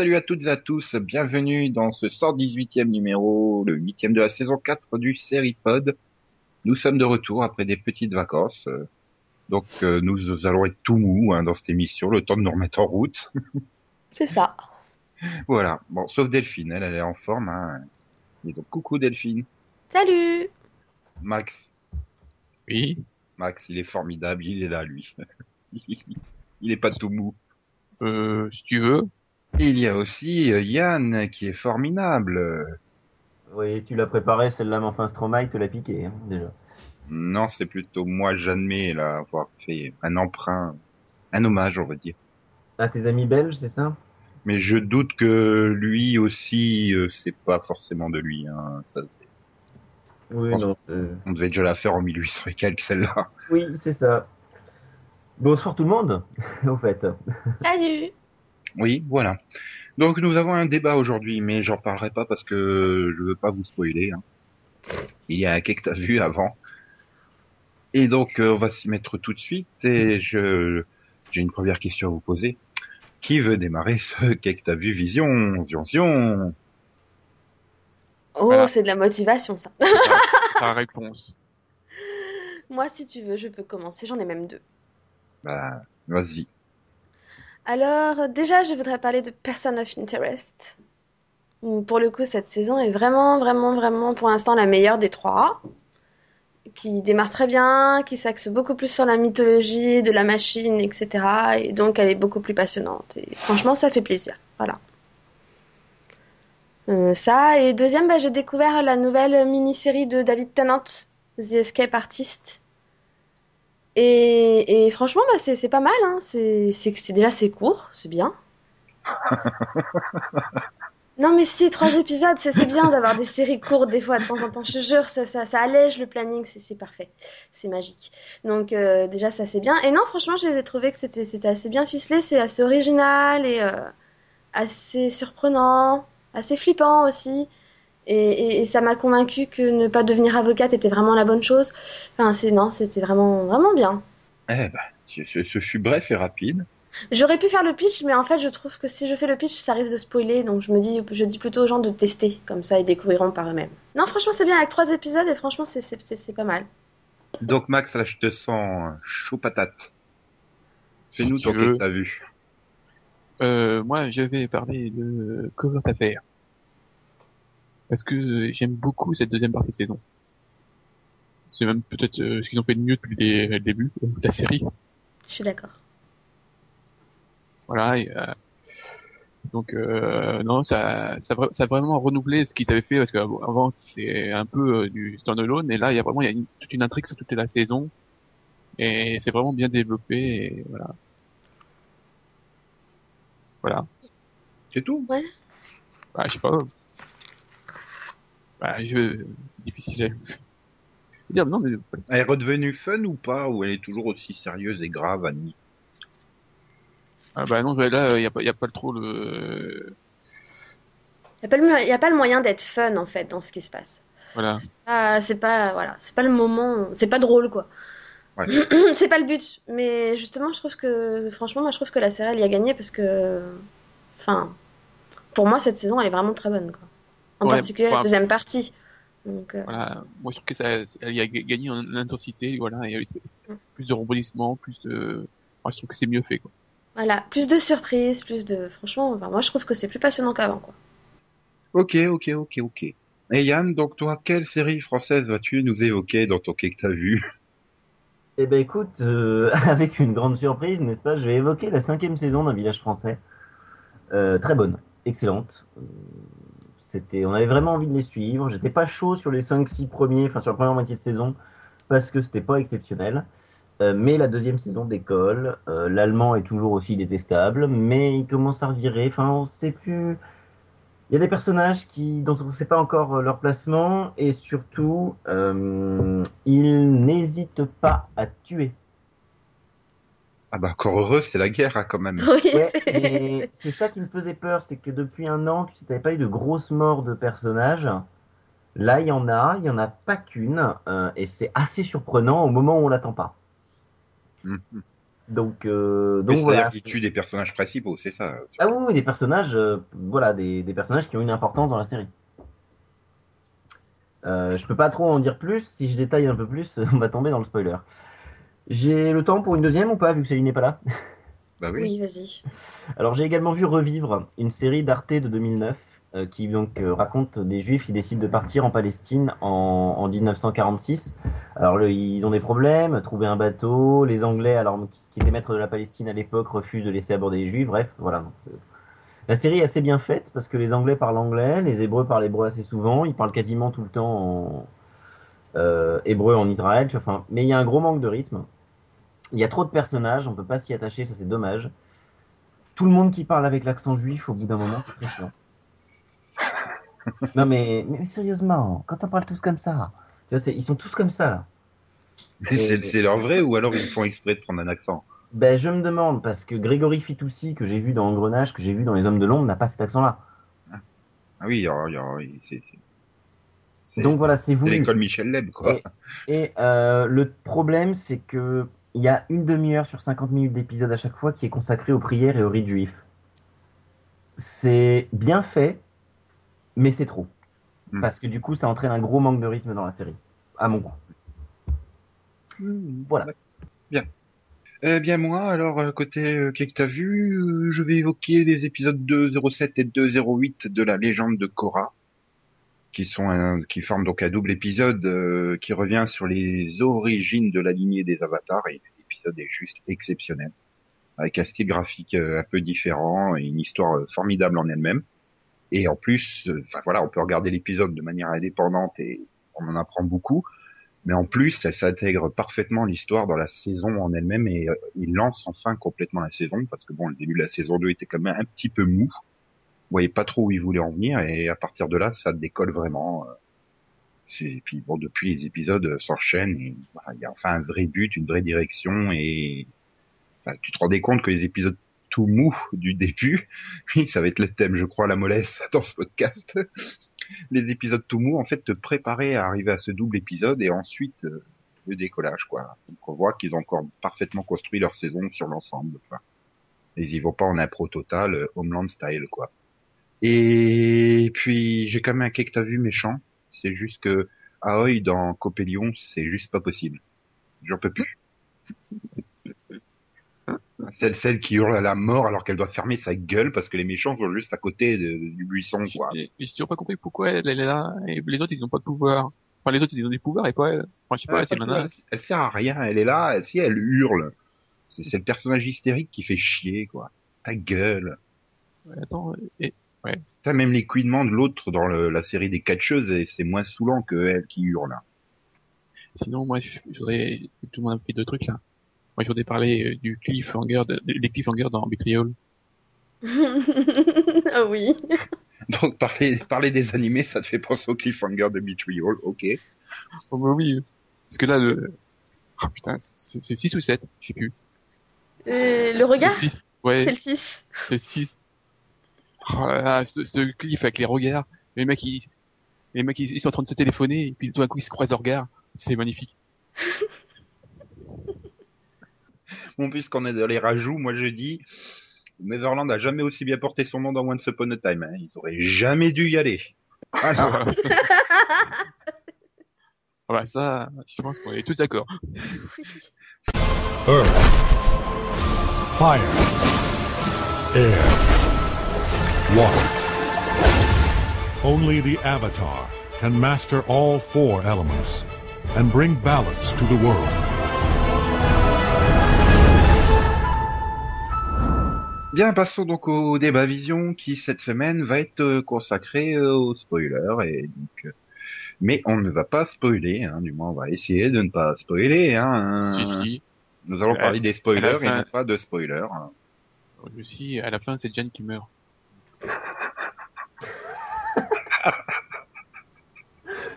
salut à toutes et à tous, bienvenue dans ce 118e numéro, le 8e de la saison 4 du Seripod. Nous sommes de retour après des petites vacances, donc euh, nous allons être tout mou hein, dans cette émission, le temps de nous remettre en route. C'est ça. voilà, bon, sauf Delphine, elle, elle est en forme. Hein. Et donc coucou Delphine. Salut Max. Oui. Max, il est formidable, il est là lui. il est pas tout mou. Euh, si tu veux. Il y a aussi euh, Yann qui est formidable. Oui, tu l'as préparé, celle-là, mais enfin Stromae te l'a piqué, hein, déjà. Non, c'est plutôt moi, j'admets, là, avoir fait un emprunt, un hommage, on va dire. À tes amis belges, c'est ça? Mais je doute que lui aussi, euh, c'est pas forcément de lui. Hein. Ça, Oui, non, c'est... on devait déjà la faire en 1800 et quelques, celle-là. Oui, c'est ça. Bonsoir tout le monde, au fait. Salut Oui, voilà. Donc nous avons un débat aujourd'hui, mais j'en parlerai pas parce que je veux pas vous spoiler. hein. Il y a un quai que t'as vu avant. Et donc euh, on va s'y mettre tout de suite. Et je j'ai une première question à vous poser. Qui veut démarrer ce quai que t'as vu Vision? Zion Zion Oh, Voilà. c'est de la motivation, ça. Ta réponse. Moi, si tu veux, je peux commencer, j'en ai même deux. Bah vas-y. Alors, déjà, je voudrais parler de Person of Interest. Pour le coup, cette saison est vraiment, vraiment, vraiment, pour l'instant, la meilleure des trois. Qui démarre très bien, qui s'axe beaucoup plus sur la mythologie de la machine, etc. Et donc, elle est beaucoup plus passionnante. Et franchement, ça fait plaisir. Voilà. Euh, ça, et deuxième, bah, j'ai découvert la nouvelle mini-série de David Tennant, The Escape Artist. Et, et franchement, bah, c'est pas mal. Hein. C'est déjà c'est court, c'est bien. Non mais si, trois épisodes, c'est bien d'avoir des séries courtes des fois de temps en temps. Je te jure, ça, ça, ça allège le planning, c'est parfait, c'est magique. Donc euh, déjà ça c'est bien. Et non, franchement, j'ai trouvé que c'était c'était assez bien ficelé, c'est assez original et euh, assez surprenant, assez flippant aussi. Et, et- et ça m'a convaincu que ne pas devenir avocate était vraiment la bonne chose. Enfin, c'est non, c'était vraiment vraiment bien. Eh ben, ce, ce- ce fut bref et rapide. J'aurais pu faire le pitch, mais en fait, je trouve que si je fais le pitch, ça risque de spoiler. Donc, je me dis, je dis plutôt aux gens de tester, comme ça, ils découvriront par eux-mêmes. Non, franchement, c'est bien avec trois épisodes et franchement, c'est c'est- c'est- c'est pas mal. Donc Max, là je te sens chaud patate. Fais-nous Si ton que t'as vu. Euh, moi, je vais parler de Covert Affair. Parce que j'aime beaucoup cette deuxième partie de saison. C'est même peut-être euh, ce qu'ils ont fait de mieux depuis les- le début euh, de la série. Je suis d'accord. Voilà. et, euh, donc euh, non, ça, ça, ça a vraiment renouvelé ce qu'ils avaient fait parce qu'avant c'est un peu euh, du standalone et là il y a vraiment il y a une- toute une intrigue sur toute la saison et c'est vraiment bien développé et voilà. Voilà. C'est tout Bah, je sais pas. Bah, je... c'est difficile à dire. Non, mais Elle est redevenue fun ou pas Ou elle est toujours aussi sérieuse et grave, Annie? Ah, bah non, là, il y a pas, y a pas trop le. Il n'y a, pas le mo- y a pas le moyen d'être fun, en fait, dans ce qui se passe. Voilà. C'est pas, c'est pas, voilà, c'est pas le moment, c'est pas drôle, quoi. Ouais. c'est pas le but. Mais justement, je trouve que, franchement, moi, je trouve que la série, elle y a gagné parce que, enfin, pour moi, cette saison, elle est vraiment très bonne, quoi. En Ouais, particulier la bah, deuxième partie. Donc, euh, Voilà. Moi, je trouve que ça, elle y a gagné en intensité. Voilà. Il y a eu Mm. plus de rebondissements, plus de. Moi, je trouve que c'est mieux fait, quoi. Voilà, plus de surprises, plus de. Franchement, enfin, moi je trouve que c'est plus passionnant qu'avant, quoi. Ok, ok, ok, ok. Et Yann, donc toi, quelle série française vas-tu nous évoquer dans ton quai que t'as vu? Eh ben écoute, euh, avec une grande surprise, n'est-ce pas, je vais évoquer la cinquième saison d'un village français. Euh, très bonne, excellente. C'était, on avait vraiment envie de les suivre. J'étais pas chaud sur les 5-6 premiers, enfin sur la première moitié de saison, parce que c'était pas exceptionnel. Euh, mais la deuxième saison décolle. Euh, L'allemand est toujours aussi détestable, mais il commence à revirer. Enfin, on sait plus. Il y a des personnages qui, dont on ne sait pas encore euh, leur placement, et surtout, euh, ils n'hésitent pas à tuer. Ah bah encore heureux, c'est la guerre hein, quand même. Oui, Ouais, c'est- mais c'est ça qui me faisait peur, c'est que depuis un an, tu sais, t'avais pas eu de grosses morts de personnages. Là, il y en a, il y en a pas qu'une, euh, et c'est assez surprenant au moment où on l'attend pas. Mhm. Donc, euh, Mais donc C'est-à-dire voilà. qu'ils tuent des personnages principaux, c'est ça. Ah oui, oui, des personnages, euh, voilà, des, des personnages qui ont une importance dans la série. Euh, je peux pas trop en dire plus. Si je détaille un peu plus, on va tomber dans le spoiler. J'ai le temps pour une deuxième ou pas, vu que Céline n'est pas là? Bah oui. Oui, vas-y. Alors j'ai également vu Revivre, une série d'Arte de 2009 euh, qui donc euh, raconte des Juifs qui décident de partir en Palestine en, en 1946. Alors le- ils ont des problèmes, trouver un bateau, les Anglais alors qui, qui étaient maîtres de la Palestine à l'époque refusent de laisser aborder les Juifs. Bref, voilà. donc, c'est- La série est assez bien faite parce que les Anglais parlent anglais, les Hébreux parlent hébreu assez souvent, ils parlent quasiment tout le temps en euh, hébreu en Israël. tu vois, Enfin, mais il y a un gros manque de rythme. Il y a trop de personnages, on peut pas s'y attacher, ça c'est dommage tout le monde qui parle avec l'accent juif au bout d'un moment, c'est très chiant. Non mais, mais sérieusement, quand on parle tous comme ça, tu vois, ils sont tous comme ça là. C'est leur vrai ou alors ils font exprès de prendre un accent? Ben je me demande parce que Grégory Fitoussi que j'ai vu dans Engrenage, que j'ai vu dans Les Hommes de l'ombre, n'a pas cet accent-là. Ah oui, c'est Donc voilà, c'est c'est voulu. l'école Michel Leb, quoi. Et, et, euh, le problème, c'est que il y a une demi-heure sur 50 minutes d'épisode à chaque fois qui est consacrée aux prières et aux rites juifs. C'est bien fait, mais c'est trop. Hmm. Parce que du coup, ça entraîne un gros manque de rythme dans la série, à mon goût. Voilà. Eh bien moi, alors euh, côté euh, qu'est-ce que t'as vu, euh, je vais évoquer les épisodes 207 et 208 de la légende de Korra, qui sont un- qui forment donc un double épisode euh, qui revient sur les origines de la lignée des avatars et l'épisode est juste exceptionnel, avec un style graphique euh, un peu différent et une histoire euh, formidable en elle-même. Et en plus, euh, enfin voilà, on peut regarder l'épisode de manière indépendante et on en apprend beaucoup. Mais en plus, elle s'intègre parfaitement l'histoire dans la saison en elle-même et il lance enfin complètement la saison parce que bon, le début de la saison 2 était quand même un petit peu mou. Voyez pas trop où il voulait en venir et à partir de là, ça décolle vraiment. euh. Et puis bon, depuis les épisodes euh, s'enchaînent il y a enfin un vrai but, une vraie direction et tu te rendais compte que les épisodes tout mous du début, oui, ça va être le thème, je crois, la mollesse dans ce podcast. les épisodes tout mous, en fait, te préparer à arriver à ce double épisode et ensuite euh, le décollage, quoi. Donc on voit qu'ils ont encore parfaitement construit leur saison sur l'ensemble, quoi. Ils y vont pas en impro total, euh, Homeland style, quoi. Et puis j'ai quand même un quai que t'as vu méchant. C'est juste que Aoi dans Copélion, c'est juste pas possible. J'en peux plus. Celle, celle qui hurle à la mort alors qu'elle doit fermer sa gueule parce que les méchants sont juste à côté de- du buisson, quoi. J'ai j'ai toujours pas compris pourquoi elle, elle est là et les autres ils ont pas de pouvoir. Enfin les autres ils ont des pouvoirs et pas elle. Enfin je sais pas, Elle, c'est elle, nana. elle sert à rien, elle est là, elle- si elle hurle. C'est c'est le personnage hystérique qui fait chier, quoi. Ta gueule. Ouais, Attends, et T'as même les couinements de l'autre dans le- la série des catcheuses et c'est moins saoulant que elle qui hurle. sinon moi je voudrais tout le monde a pris deux trucs là. Moi je voudrais parler euh, du cliffhanger, de, des cliffhangers dans Betrayal. ah oui. Donc parler, parler des animés, ça te fait penser au cliffhanger de Betrayal, ok. Oh bah oui. Parce que là le ah putain, c'est 6 ou 7, je sais plus. Euh, le regard C'est 6. Ouais, C'est le 6. c'est 6. Oh là là, ce, ce cliff avec les regards, les mecs ils les mecs ils, ils sont en train de se téléphoner et puis tout d'un coup ils se croisent au regard. C'est magnifique. Bon, puisqu'on est dans les rajouts, moi je dis, Neverland a jamais aussi bien porté son nom dans Once Upon a Time. Hein. Ils auraient jamais dû y aller. Voilà. Ah bah ça, je pense qu'on est tous d'accord. Earth, fire, air, water. Only the Avatar can master all four elements and bring balance to the world. Bien, passons donc au débat vision qui cette semaine va être euh, consacré euh, aux spoilers et donc. euh, mais on ne va pas spoiler, hein, du moins on va essayer de ne pas spoiler. Hein, Si si. Nous allons À- parler des spoilers la et fin- non pas de spoilers. hein. Aussi, à la fin, c'est Jen qui meurt.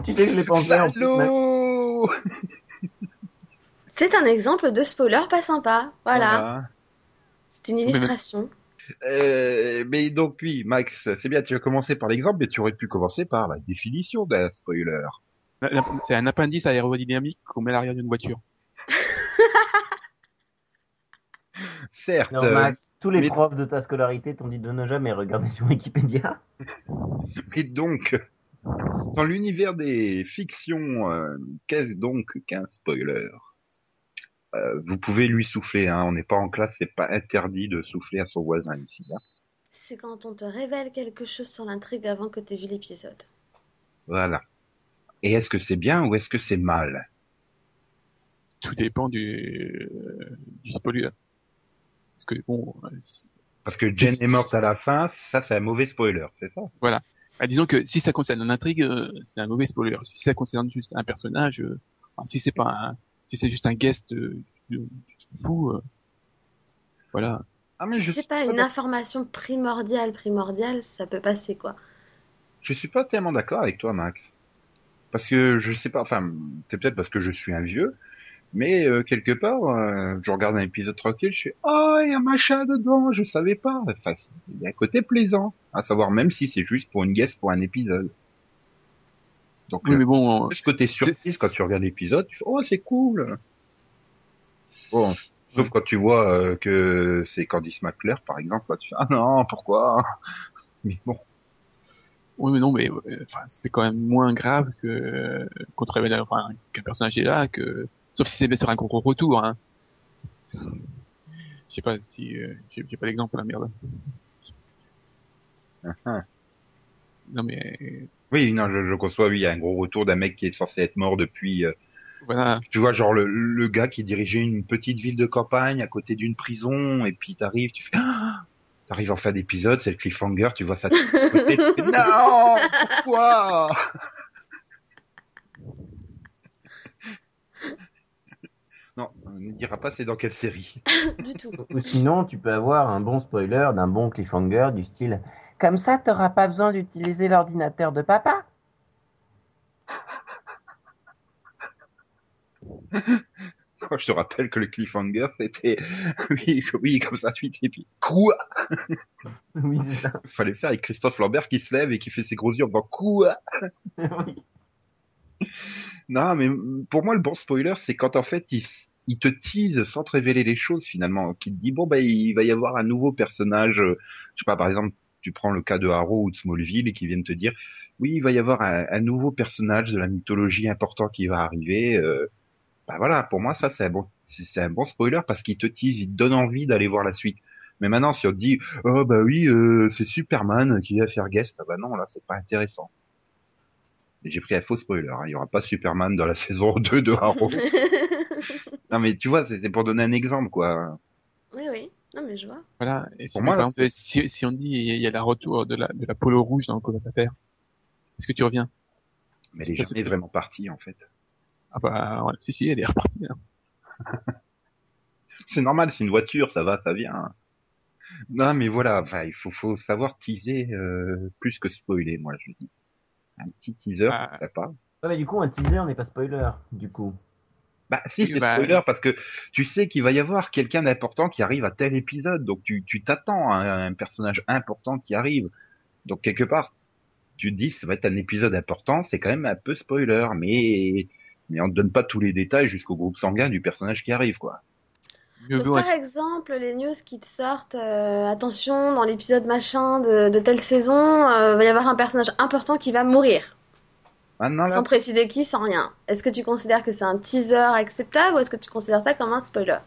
Tu sais que je l'ai pensé en plus. C'est un exemple de spoiler pas sympa. Voilà. Voilà. C'est une illustration. Euh, mais donc oui, Max, c'est bien, tu as commencé par l'exemple, mais tu aurais pu commencer par la définition d'un spoiler. C'est un appendice aérodynamique qu'on met à l'arrière d'une voiture. Certes, Non, Max, tous les mais- profs de ta scolarité t'ont dit de ne jamais regarder sur Wikipédia. mais donc, dans l'univers des fictions, euh, qu'est-ce donc qu'un spoiler? Euh, Vous pouvez lui souffler, hein, on n'est pas en classe, c'est pas interdit de souffler à son voisin ici. hein. C'est quand on te révèle quelque chose sur l'intrigue avant que tu aies vu l'épisode. Voilà. Et est-ce que c'est bien ou est-ce que c'est mal? Tout dépend du, euh, du spoiler. Parce que bon, euh, si- Parce que Jen est morte à la fin, ça c'est un mauvais spoiler, c'est ça bah, disons que si ça concerne l'intrigue, euh, c'est un mauvais spoiler. Si ça concerne juste un personnage, euh, enfin, si c'est pas un, si c'est juste un guest euh, fou, euh, voilà. Ah mais Si je c'est suis pas pas une information primordiale, primordiale, ça peut passer quoi. Je suis pas tellement d'accord avec toi, Max. Parce que je sais pas, enfin, c'est peut-être parce que je suis un vieux, mais euh, quelque part, euh, je regarde un épisode tranquille, je suis oh il y a un machin dedans, je savais pas. Enfin, il y a un côté plaisant, à savoir même si c'est juste pour une guest pour un épisode. Donc Oui, euh, mais bon, ce côté surprise quand tu regardes l'épisode, tu fais oh c'est cool. Bon, sauf quand tu vois euh, que c'est Candice McClure par exemple, là, tu fais ah non pourquoi? Mais bon. oui, mais non, mais euh, enfin, c'est quand même moins grave que euh, qu'on enfin, qu'un personnage est là, que sauf si c'est bien sur un gros retour. Hein. Je sais pas si euh, j'ai pas l'exemple la merde. Non mais Oui, non, je, je conçois, oui, il y a un gros retour d'un mec qui est censé être mort depuis, euh, voilà, tu vois, genre le, le gars qui dirigeait une petite ville de campagne à côté d'une prison, et puis t'arrives, tu fais, ah t'arrives en fin d'épisode, c'est le cliffhanger, tu vois ça non, pourquoi? Non, on ne dira pas c'est dans quelle série. du tout. Ou sinon, tu peux avoir un bon spoiler d'un bon cliffhanger du style Comme ça, t'auras pas besoin d'utiliser l'ordinateur de papa. Moi, je te rappelle que le cliffhanger, c'était, oui, oui, comme ça, suite, et puis, quoi? Oui, c'est ça. Fallait faire avec Christophe Lambert qui se lève et qui fait ses gros yeux en disant, quoi? Oui. Non, mais pour moi, le bon spoiler, c'est quand en fait, il, te tease sans te révéler les choses finalement, qui te dit bon bah il va y avoir un nouveau personnage. euh, Je sais pas, par exemple, tu prends le cas de Arrow ou de Smallville et qui viennent te dire oui, il va y avoir un, nouveau personnage de la mythologie important qui va arriver. Euh, bah voilà, pour moi ça c'est un bon, c'est un bon spoiler parce qu'il te tease, il te donne envie d'aller voir la suite. Mais maintenant, si on te dit oh bah oui, euh, c'est Superman qui va faire guest, ah bah non là c'est pas intéressant. J'ai pris un faux spoiler, hein. il y aura pas Superman dans la saison 2 de Arrow. non mais tu vois, c'était pour donner un exemple quoi. oui, oui. Non, mais je vois. voilà. Et si, Pour moi, exemple, si, si on dit il y a la retour de la de la polo rouge dans Comment ça faire, est-ce que tu reviens? Mais elle est jamais vraiment partie en fait. Ah bah ouais, si si, elle est repartie. hein. C'est normal, c'est une voiture, ça va, ça vient. Non mais voilà, il faut, faut savoir teaser euh, plus que spoiler, moi je dis. Un petit teaser, Ah. c'est sympa. Ouais, mais du coup, un teaser n'est pas spoiler, du coup. Bah si, c'est Bah, spoiler parce que tu sais qu'il va y avoir quelqu'un d'important qui arrive à tel épisode, donc tu tu t'attends à un, personnage important qui arrive. Donc quelque part, tu te dis ça va être un épisode important, c'est quand même un peu spoiler, mais mais on te donne pas tous les détails jusqu'au groupe sanguin du personnage qui arrive quoi. Par exemple, les news qui te sortent, euh, attention, dans l'épisode machin de, de telle saison, euh, va y avoir un personnage important qui va mourir. Ah là, Sans préciser qui, sans rien. Est-ce que tu considères que c'est un teaser acceptable ou est-ce que tu considères ça comme un spoiler?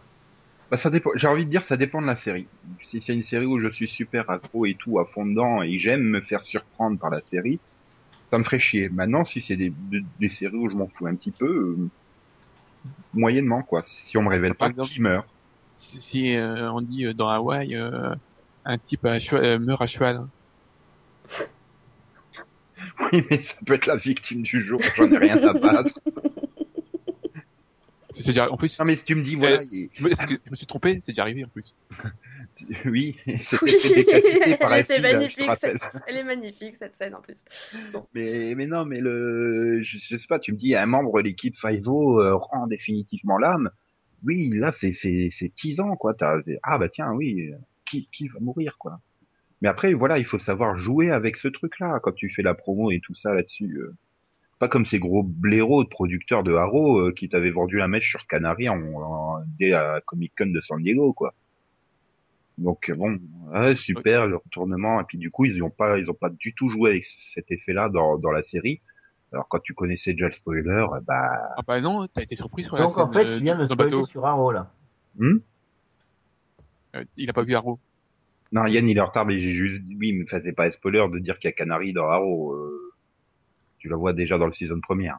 Bah ça dépend. J'ai envie de dire ça dépend de la série. Si c'est une série où je suis super accro et tout à fond dedans et j'aime me faire surprendre par la série, ça me ferait chier. Maintenant, si c'est des, des, des séries où je m'en fous un petit peu, euh, moyennement quoi. Si on me révèle pas exemple- qui meurt. Si, si, euh, on dit euh, dans Hawaï euh, un type à cheval, euh, meurt à cheval. Oui, mais ça peut être la victime du jour. J'en ai rien à battre. C'est déjà en plus. Non mais si tu me dis voilà, il- Je me, est-ce que je me suis trompé, c'est déjà arrivé en plus. oui, c'était décapité par elle magnifique, cette... elle est magnifique cette scène en plus. Mais, mais non, mais le, je, je sais pas, tu me dis un membre de l'équipe Five-O euh, rend définitivement l'âme. Oui, là c'est c'est c'est teasant quoi. T'as ah bah tiens oui, qui qui va mourir quoi. Mais après voilà, il faut savoir jouer avec ce truc-là quand tu fais la promo et tout ça là-dessus. euh. Pas comme ces gros blaireaux de producteurs de Haro euh, qui t'avaient vendu la mèche sur Canary en, en- dès la Comic Con de San Diego quoi. Donc bon, ouais, super le retournement et puis du coup ils ont pas ils ont pas du tout joué avec cet effet-là dans dans la série. Alors quand tu connaissais déjà le spoiler, bah Ah bah non, t'as été surpris sur la Donc scène en fait, tu viens de spoiler bateau. sur Arrow là. hmm? Euh, il a pas vu Arrow. Non, Yann, il est en retard, mais j'ai juste dit oui, mais ça c'est pas un spoiler de dire qu'il y a Canary dans Arrow. euh, tu la vois déjà dans le season première.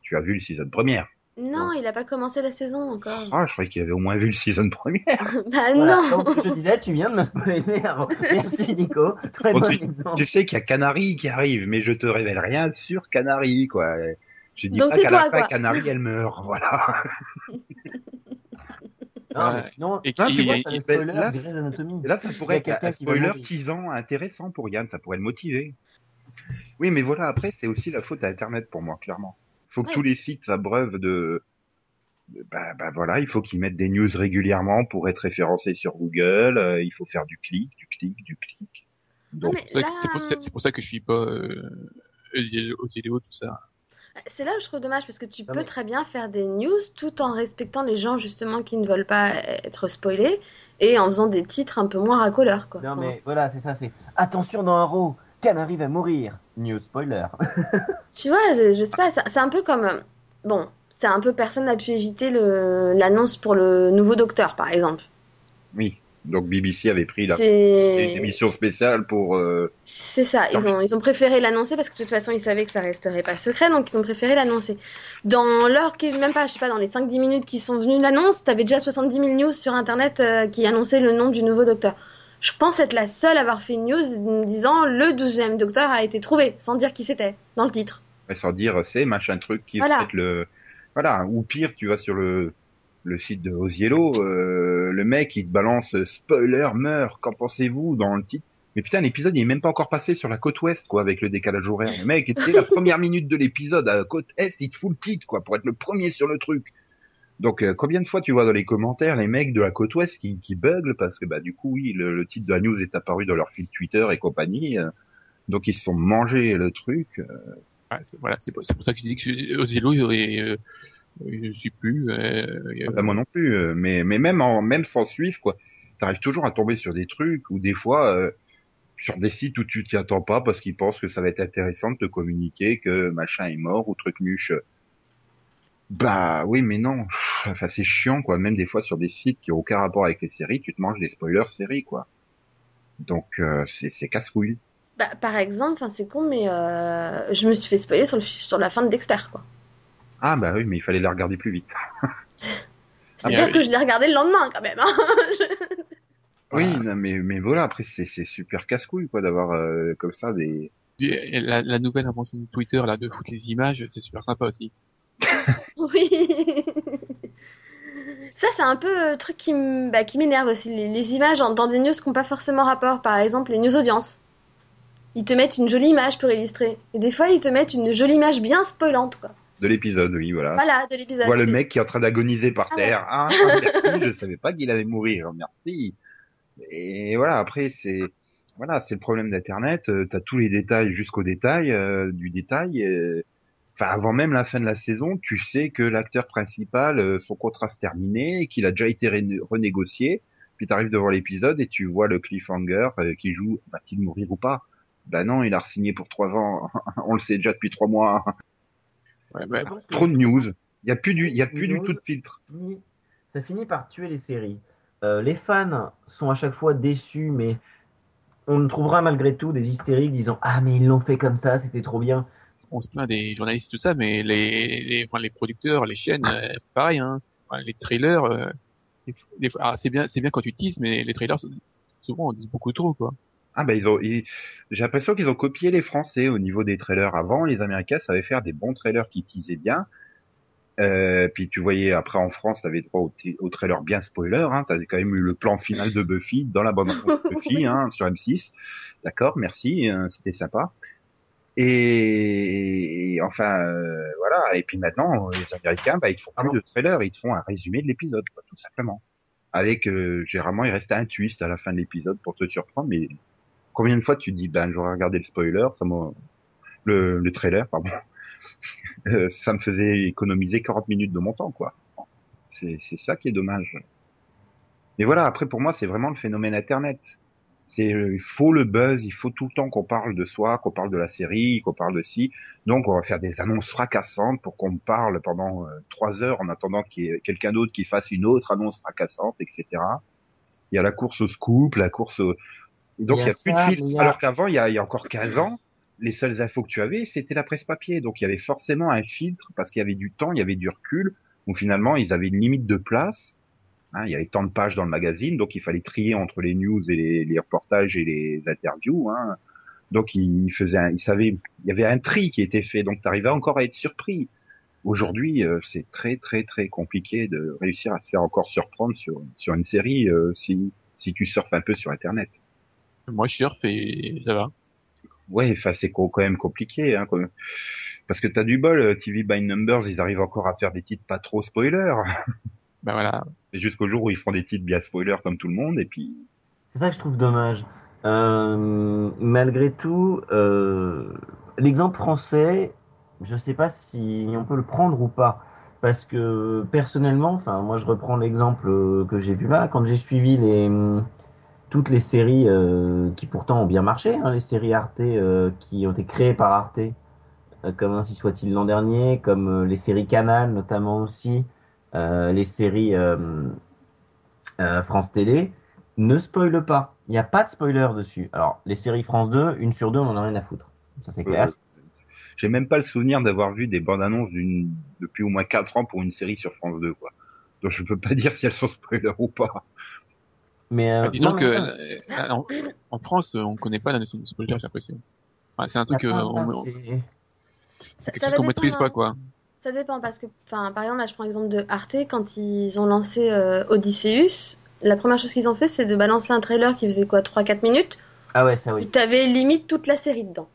Tu as vu le season première. Non, il a pas commencé la saison encore. Ah, je croyais qu'il avait au moins vu le season première. bah Voilà. non. Donc je disais, tu viens de me spoiler. Merci Nico. Très Bon, bon tu, exemple. tu sais qu'il y a Canary qui arrive, mais je te révèle rien sur Canary, quoi. Je dis Donc pas qu'à la fin. Canary, elle meurt, voilà. Non, mais Ouais. sinon, Et là- là, ça pourrait être un spoiler teasant intéressant pour Yann, ça pourrait le motiver. Oui, mais voilà, après, c'est aussi la faute à Internet pour moi, clairement. Faut que Ouais. tous les sites s'abreuvent de... Bah, bah voilà, il faut qu'ils mettent des news régulièrement pour être référencés sur Google, euh, il faut faire du clic, du clic, du clic. Donc, C'est pour ça que- là- c'est pour, ça- c'est pour ça que je suis pas euh, Osilio, tout ça. C'est là où je trouve dommage parce que tu Non, peux mais- très bien faire des news tout en respectant les gens justement qui ne veulent pas être spoilés et en faisant des titres un peu moins racoleurs quoi. Non mais voilà, c'est ça, c'est attention dans Arrow, Canary va mourir. News spoiler. Tu vois, je, je sais pas, c'est un peu comme euh, bon, c'est un peu personne n'a pu éviter l'annonce pour le nouveau Docteur par exemple. oui. Donc BBC avait pris la... des émissions spéciales pour... euh, c'est ça, ils ont ils ont préféré l'annoncer parce que de toute façon ils savaient que ça resterait pas secret donc ils ont préféré l'annoncer. Dans l'heure qui même pas, je sais pas, dans les 5-10 minutes qui sont venues de l'annonce, t'avais déjà 70 000 news sur internet euh, qui annonçaient le nom du nouveau Docteur. Je pense être la seule à avoir fait une news disant le 12e Docteur a été trouvé, sans dire qui c'était, dans le titre. Ouais, sans dire c'est machin truc qui Voilà. va être le voilà ou pire tu vas sur le le site de Oziello euh, le mec il te balance euh, spoiler meurt qu'en pensez-vous dans le titre mais putain l'épisode il est même pas encore passé sur la côte ouest quoi avec le décalage horaire le mec dès la première minute de l'épisode à la côte est il te fout le titre quoi pour être le premier sur le truc donc euh, combien de fois tu vois dans les commentaires les mecs de la côte ouest qui, qui buglent parce que bah du coup oui le, le titre de la news est apparu dans leur fil Twitter et compagnie euh, donc ils se sont mangés le truc euh, Ouais, c'est- voilà, c'est pour, ça que je dis que je- il aurait, euh, je suis plus. Euh, Ah bah, moi non plus, euh, mais mais même en même sans suivre quoi, t'arrives toujours à tomber sur des trucs ou des fois euh, sur des sites où tu t'y attends pas parce qu'ils pensent que ça va être intéressant de te communiquer que machin est mort ou truc muche. Bah oui, mais non. Enfin c'est chiant quoi. Même des fois sur des sites qui ont aucun rapport avec les séries, tu te manges des spoilers séries quoi. Donc euh, c'est casse-couille. Bah, par exemple, enfin, c'est con, mais euh, je me suis fait spoiler sur, le, sur la fin de Dexter, quoi. Ah bah oui, mais il fallait la regarder plus vite. C'est-à-dire oui. que je l'ai regardé le lendemain, quand même. hein. Oui, Voilà. non, mais mais voilà. Après c'est c'est super casse-couille quoi d'avoir euh, comme ça des. Et La, la nouvelle invention de Twitter, là, de foutre les images, c'est super sympa aussi. Oui. Ça, c'est un peu le truc qui m- bah, qui m'énerve aussi. Les, les images dans des news qui n'ont pas forcément rapport. Par exemple, les news audience. Ils te mettent une jolie image pour illustrer. Et des fois, ils te mettent une jolie image bien spoilante, quoi. De l'épisode, oui, voilà. Voilà, de l'épisode. Tu vois le Tu mec qui est en train d'agoniser par Ah terre. Ah, merci, je savais pas qu'il allait mourir. Merci. Et voilà, après c'est voilà, c'est le problème d'internet, euh, t'as tous les détails jusqu'au détail euh, du détail euh, enfin avant même la fin de la saison, tu sais que l'acteur principal euh, son contrat se terminé et qu'il a déjà été rené- renégocié. Puis t'arrives devant l'épisode et tu vois le cliffhanger euh, qui joue va-t-il mourir ou pas? Bah non, il a re-signé pour trois ans. On le sait déjà depuis trois mois. Ouais, bah, que- Trop de news. Il y a plus du, y a plus du tout de filtre. finit- ça finit par tuer les séries. Euh, les fans sont à chaque fois déçus, mais on trouvera malgré tout des hystériques disant Ah, mais ils l'ont fait comme ça, c'était trop bien. On se plaint des journalistes tout ça, mais les, les, enfin, les producteurs, les chaînes, euh, pareil, hein. Enfin, les trailers, euh, ah, c'est bien, c'est bien quand tu teases, mais les trailers, souvent, on dit beaucoup trop, quoi. Ah bah ils ont, ils- j'ai l'impression qu'ils ont copié les Français au niveau des trailers. Avant, les Américains savaient faire des bons trailers qui teasaient bien. Euh, puis tu voyais après en France, t'avais droit au, au trailer bien spoiler. Hein, t'avais quand même eu le plan final de Buffy dans la de Buffy hein, sur M6. D'accord, merci, euh, c'était sympa. Et, et enfin, euh, voilà. Et puis maintenant, les Américains, bah, ils te font plus de trailer, ils te font un résumé de l'épisode, tout simplement. Avec, euh, généralement, il reste un twist à la fin de l'épisode pour te surprendre. Mais combien de fois tu te dis, ben, j'aurais regardé le spoiler, ça m'a, le, le trailer, pardon. Euh, ça me faisait économiser 40 minutes de mon temps, quoi. C'est, c'est ça qui est dommage. Mais voilà, après pour moi, c'est vraiment le phénomène Internet. C'est, euh, il faut le buzz, il faut tout le temps qu'on parle de soi, qu'on parle de la série, qu'on parle de si. Donc on va faire des annonces fracassantes pour qu'on parle pendant euh, trois heures en attendant qu'il y ait quelqu'un d'autre qui fasse une autre annonce fracassante, etc. Il y a la course au scoop, la course au... Donc il y a, plus de filtres. Alors qu'avant, il y a, il y a encore 15 ans, les seules infos que tu avais, c'était la presse papier. Donc il y avait forcément un filtre parce qu'il y avait du temps, il y avait du recul. Où finalement, ils avaient une limite de place. Hein, il y avait tant de pages dans le magazine, donc il fallait trier entre les news et les, les reportages et les interviews. Hein. Donc il faisait, un, il savait, il y avait un tri qui était fait. Donc tu arrivais encore à être surpris. Aujourd'hui, euh, c'est très très très compliqué de réussir à se faire encore surprendre sur sur une série euh, si si tu surfes un peu sur Internet. Moi, je surfe et ça va. Ouais, enfin c'est quand même compliqué, hein, comme... parce que t'as du bol. euh, TV by Numbers, ils arrivent encore à faire des titres pas trop spoilers. Ben voilà. Et jusqu'au jour où ils font des titres bien spoilers comme tout le monde, et puis C'est ça que je trouve dommage. Euh, malgré tout, euh, l'exemple français, je sais pas si on peut le prendre ou pas. Parce que personnellement, enfin, moi je reprends l'exemple que j'ai vu là, quand j'ai suivi les, toutes les séries euh, qui pourtant ont bien marché, hein, les séries Arte euh, qui ont été créées par Arte, euh, comme ainsi soit-il l'an dernier, comme euh, les séries Canal notamment aussi, euh, les séries euh, euh, France Télé, ne spoile pas. Il n'y a pas de spoiler dessus. Alors, les séries France 2, une sur deux, on en a rien à foutre. Ça, c'est clair. euh, j'ai même pas le souvenir d'avoir vu des bandes annonces d'une depuis au moins quatre ans pour une série sur France 2, quoi. Donc je peux pas dire si elles sont spoilers ou pas. Mais euh, Bah, disons non, que euh, en, en France, on connaît pas la notion de spoiler, j'ai l'impression. Enfin, c'est un truc, ça euh, on, pas, on- c'est- Ça, c'est quelque ça chose va qu'on dépendre, maîtrise hein. pas, quoi. Ça dépend parce que, enfin, par exemple, là, je prends l'exemple de Arte quand ils ont lancé euh, Odysseus. La première chose qu'ils ont fait, c'est de balancer un trailer qui faisait quoi, 3-4 minutes? Ah ouais, ça oui. T'avais limite toute la série dedans.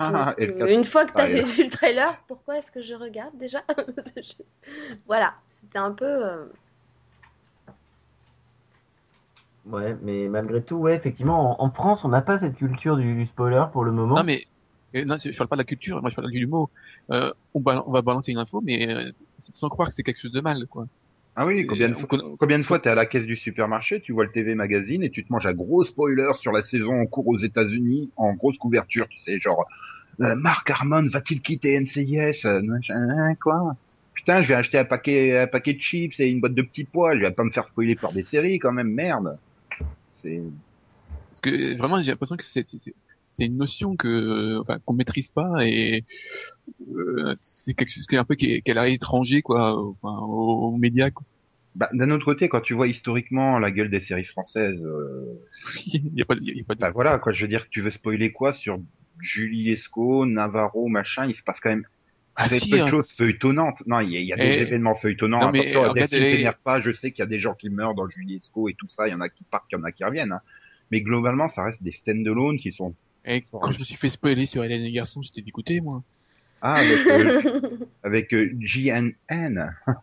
Ah, Donc, euh, une fois que t'avais pareil. vu le trailer, pourquoi est-ce que je regarde déjà? Voilà, c'était un peu. euh, Ouais, mais malgré tout, ouais, effectivement, en, en France, on n'a pas cette culture du, du spoiler pour le moment. Non, mais euh, non, je parle pas de la culture, moi je parle du mot. Euh, on, on va balancer une info, mais euh, sans croire que c'est quelque chose de mal, quoi. Ah oui, combien de, on fois, connaît- combien de fois t'es à la caisse du supermarché, tu vois le TV magazine et tu te manges un gros spoiler sur la saison en cours aux États-Unis en grosse couverture, tu sais, genre euh, Mark Harmon va-t-il quitter NCIS euh, machin, quoi Putain, je vais acheter un paquet un paquet de chips et une boîte de petits pois, je vais pas me faire spoiler par des séries quand même, merde. C'est Parce que vraiment, j'ai l'impression que c'est c'est- une notion que enfin, qu'on maîtrise pas et euh, c'est quelque chose qui est un peu qui est, qui est à l'étranger, quoi, au- enfin, aux, aux médias, quoi. bah, d'un autre côté, quand tu vois historiquement la gueule des séries françaises, euh, il y a pas, il y a pas de... bah voilà, quoi, je veux dire, tu veux spoiler quoi sur Julie Esco, Navarro, machin, il se passe quand même Ah, très si, peu de hein. choses feuilletonnantes. Non, il y a, il y a des événements feuilletonnants. Non, mais, Attention, euh, regarde, et- pas. Je sais qu'il y a des gens qui meurent dans Julie Esco et tout ça. Il y en a qui partent, il y en a qui reviennent. hein. Mais globalement, ça reste des stand-alone qui sont Et quand je me suis fait spoiler sur Hélène et les garçons, j'étais dégoûté, moi. ah avec euh, avec euh, JNN.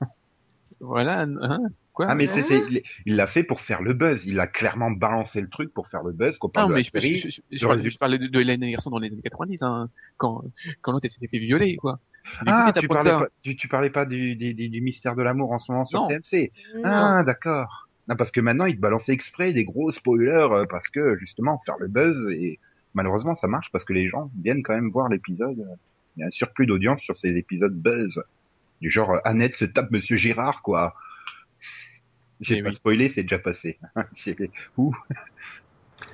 Voilà, hein, quoi? Ah mais c'est c'est il- il l'a fait pour faire le buzz. Il a clairement balancé le truc pour faire le buzz. Qu'on parle non, de mais la je, je, série. je, je, je, le parlais- résultat. je parlais de, de Hélène et les garçons dans les années 90, hein, quand, quand l'autre elle s'était fait violer, quoi. Ah, tu parlais pas, tu, tu parlais pas du, du, du, du mystère de l'amour en ce moment sur Non. TMC. non. Ah, d'accord. Non, parce que maintenant, ils te balançaient exprès des gros spoilers euh, parce que, justement, faire le buzz et malheureusement, ça marche parce que les gens viennent quand même voir l'épisode. Il y a un surplus d'audience sur ces épisodes buzz. Du genre, euh, Annette se tape Monsieur Girard, quoi. J'ai Eh pas oui. spoilé, c'est déjà passé. C'est- Ouh.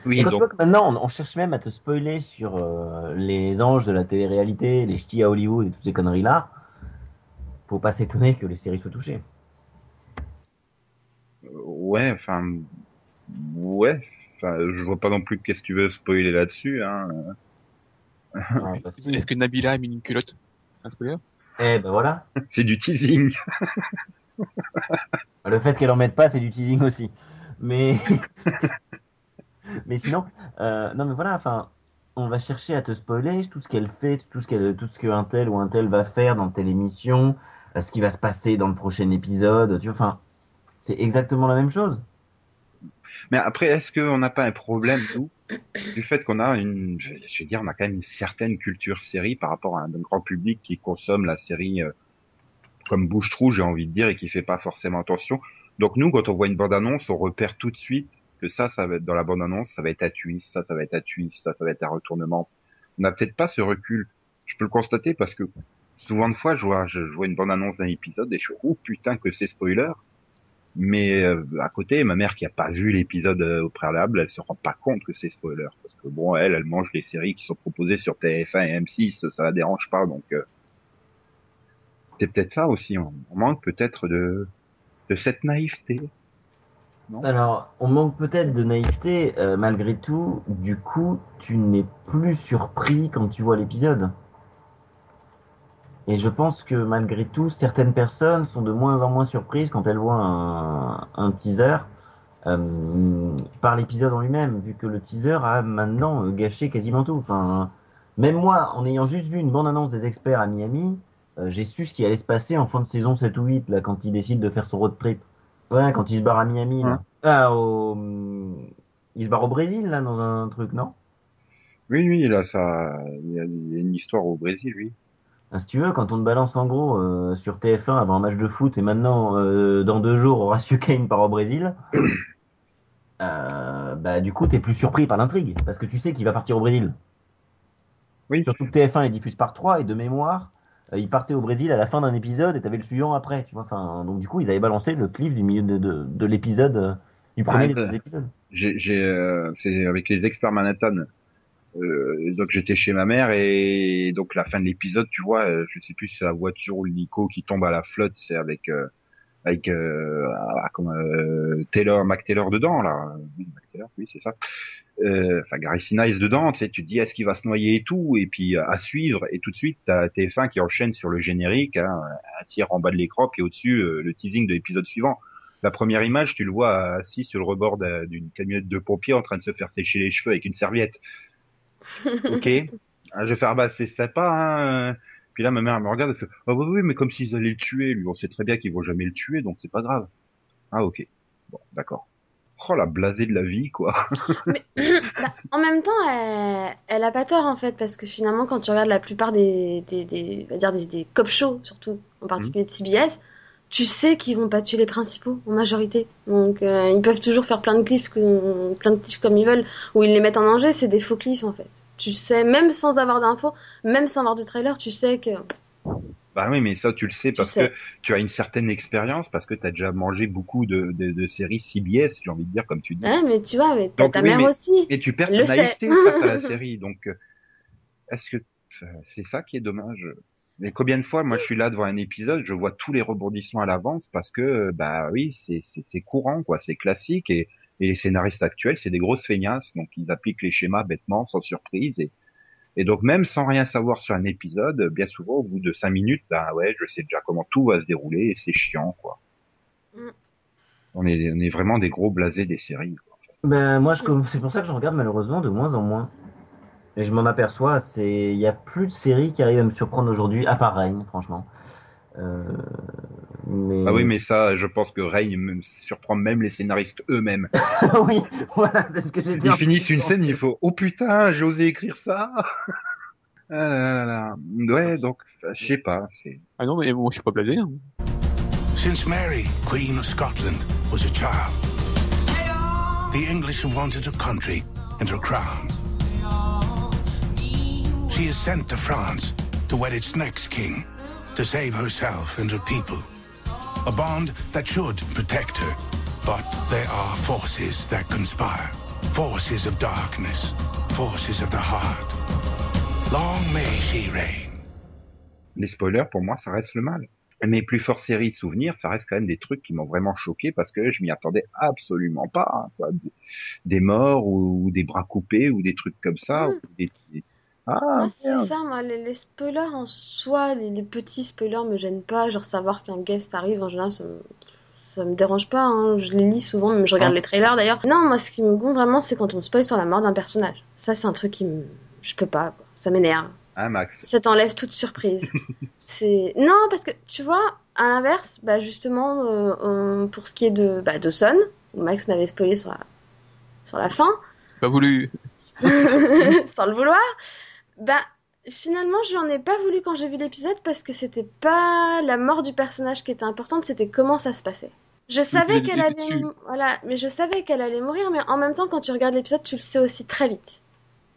Oui, tu donc, vois que maintenant, on, on cherche même à te spoiler sur euh, les anges de la télé-réalité, les ch'tis à Hollywood et toutes ces conneries-là, faut pas s'étonner que les séries soient touchées. euh, ouais, enfin, ouais, enfin, je vois pas non plus qu'est-ce que tu veux spoiler là-dessus, hein. Ah. Est-ce que Nabila a mis une culotte? C'est un spoiler? Eh ben voilà. C'est du teasing. Le fait qu'elle en mette pas, c'est du teasing aussi. Mais, mais sinon, euh, non mais voilà, enfin, on va chercher à te spoiler tout ce qu'elle fait, tout ce qu'elle, tout ce qu'un tel ou un tel va faire dans telle émission, euh, ce qui va se passer dans le prochain épisode. Tu vois, enfin, c'est exactement la même chose. Mais après, est-ce qu'on n'a pas un problème, nous, du fait qu'on a une, je veux dire, on a quand même une certaine culture série par rapport à un grand public qui consomme la série euh, comme bouche-trou, j'ai envie de dire, et qui fait pas forcément attention. Donc nous, quand on voit une bande-annonce, on repère tout de suite que ça, ça va être dans la bande-annonce, ça va être à twist, ça, ça va être à twist, ça, ça va être un retournement. On n'a peut-être pas ce recul. Je peux le constater parce que souvent de fois, je vois, je vois une bande-annonce d'un épisode et je suis oh putain que c'est spoiler. Mais euh, à côté, ma mère qui a pas vu l'épisode euh, au préalable, elle se rend pas compte que c'est spoiler parce que bon, elle, elle mange les séries qui sont proposées sur TF1 et M6, ça la dérange pas donc. Euh, c'est peut-être ça aussi. On, manque peut-être de de cette naïveté. Alors, on manque peut-être de naïveté, malgré tout. Du coup, tu n'es plus surpris quand tu vois l'épisode. Et je pense que malgré tout, certaines personnes sont de moins en moins surprises quand elles voient un, un teaser euh, par l'épisode en lui-même, vu que le teaser a maintenant euh, gâché quasiment tout. Enfin, même moi, en ayant juste vu une bande-annonce des experts à Miami, euh, j'ai su ce qui allait se passer en fin de saison 7 ou 8, là, quand il décide de faire son road trip. Ouais, quand il se barre à Miami. là. Ah, au... Il se barre au Brésil, là, dans un truc, non? Oui, oui, là, ça, il y a une histoire au Brésil, oui. Ah, Si tu veux, quand on te balance en gros euh, sur TF1 avant un match de foot et maintenant, euh, dans deux jours, Horacio Kane part au Brésil, euh, bah, du coup, t'es plus surpris par l'intrigue, parce que tu sais qu'il va partir au Brésil. Oui. Surtout que TF1 est diffuse par 3 et de mémoire, euh, il partait au Brésil à la fin d'un épisode et t'avais le suivant après. Tu vois, enfin, donc du coup, ils avaient balancé le cliff du milieu de, de, de l'épisode, euh, du premier Ouais, bah. épisode. J'ai, j'ai, euh, c'est avec les experts Manhattan. Euh, donc j'étais chez ma mère et donc la fin de l'épisode, tu vois, euh, je sais plus si c'est la voiture ou le Nico qui tombe à la flotte, c'est avec euh, avec euh, ah, euh, Taylor, Mac Taylor dedans là, Mac Taylor, oui c'est ça. Euh, Enfin Gary Sinise dedans, tu sais, tu te dis est-ce qu'il va se noyer et tout, et puis à suivre et tout de suite t'as TF1 qui enchaîne sur le générique, hein, un tir en bas de l'écran puis au-dessus le teasing de l'épisode suivant. La première image, tu le vois assis sur le rebord d'un- d'une camionnette de pompiers en train de se faire sécher les cheveux avec une serviette. Ok. Ah, je vais faire, bah, c'est sympa, hein. Puis là, ma mère elle me regarde, elle fait, ah oui, oui, mais comme s'ils allaient le tuer, lui, on sait très bien qu'ils vont jamais le tuer, donc c'est pas grave. Ah, ok. Bon, d'accord. Oh, la blasée de la vie, quoi. Mais bah, en même temps, elle, elle a pas tort en fait, parce que finalement, quand tu regardes la plupart des, des, va dire des, des cop shows, surtout en particulier de CBS, tu sais qu'ils vont pas tuer les principaux en majorité. Donc euh, ils peuvent toujours faire plein de cliffs, que- plein de cliffs comme ils veulent, où ils les mettent en danger. C'est des faux cliffs en fait. Tu sais, même sans avoir d'infos, même sans avoir de trailer, tu sais que Bah oui, mais ça, tu le sais parce sais. que tu as une certaine expérience, parce que tu as déjà mangé beaucoup de, de, de séries CBS, j'ai envie de dire, comme tu dis. Ouais, mais tu vois, mais t'as ta oui, mère mais- aussi. Et tu perds Le ta naïveté face à la série. Donc, euh, est-ce que c'est ça qui est dommage Mais combien de fois, moi, je suis là devant un épisode, je vois tous les rebondissements à l'avance parce que, bah oui, c'est courant, quoi, c'est classique et, et les scénaristes actuels, c'est des grosses feignasses, donc ils appliquent les schémas bêtement, sans surprise et et donc même sans rien savoir sur un épisode, bien souvent au bout de cinq minutes, bah ouais, je sais déjà comment tout va se dérouler et c'est chiant, quoi. Mm. On est on est vraiment des gros blasés des séries. Quoi. Ben, moi, je, c'est pour ça que je regarde malheureusement de moins en moins. Et je m'en aperçois, c'est, il y a plus de séries qui arrivent à me surprendre aujourd'hui, à part Reign, franchement. Euh, mais... Ah oui, mais ça, je pense que Reign me surprend même les scénaristes eux-mêmes. oui, voilà, c'est ce que j'ai dit. Ils finissent une scène, il faut oh putain, j'ai osé écrire ça. Ah là là là. Ouais, donc je sais pas. Ah non, mais moi je suis pas blasé. Hein. Since Mary, Queen of Scotland, was a child, the English have wanted her country and her crown. She is sent to France to wed its next king, to save herself and her people. A bond that should protect her, but there are forces that conspire. Forces of darkness, forces of the heart. Long may she reign. les spoilers pour moi, ça reste le mal. Mes plus fortes séries de souvenirs, ça reste quand même des trucs qui m'ont vraiment choqué parce que je m'y attendais absolument pas. hein, quoi. Des, morts ou, ou des bras coupés ou des trucs comme ça. Mm. ou des- des- Ah, c'est ça, moi, les, les spoilers en soi, les, les petits spoilers me gênent pas. Genre, savoir qu'un guest arrive, en général, ça me, ça me dérange pas. hein. Je les lis souvent, même je regarde Ah. les trailers d'ailleurs. Non, moi, ce qui me gonfle vraiment, c'est quand on spoil sur la mort d'un personnage. Ça, c'est un truc qui me, je peux pas, quoi. ça m'énerve. Hein, Max Ça t'enlève toute surprise. c'est non parce que tu vois, à l'inverse, bah justement euh, on- pour ce qui est de bah, Dawson, où Max m'avait spoilé sur la sur la fin, C'est pas voulu. sans le vouloir, bah finalement je n'en ai pas voulu quand j'ai vu l'épisode parce que c'était pas la mort du personnage qui était importante, c'était comment ça se passait. Je savais qu'elle allait, voilà, mais je savais qu'elle allait mourir, mais en même temps quand tu regardes l'épisode, tu le sais aussi très vite.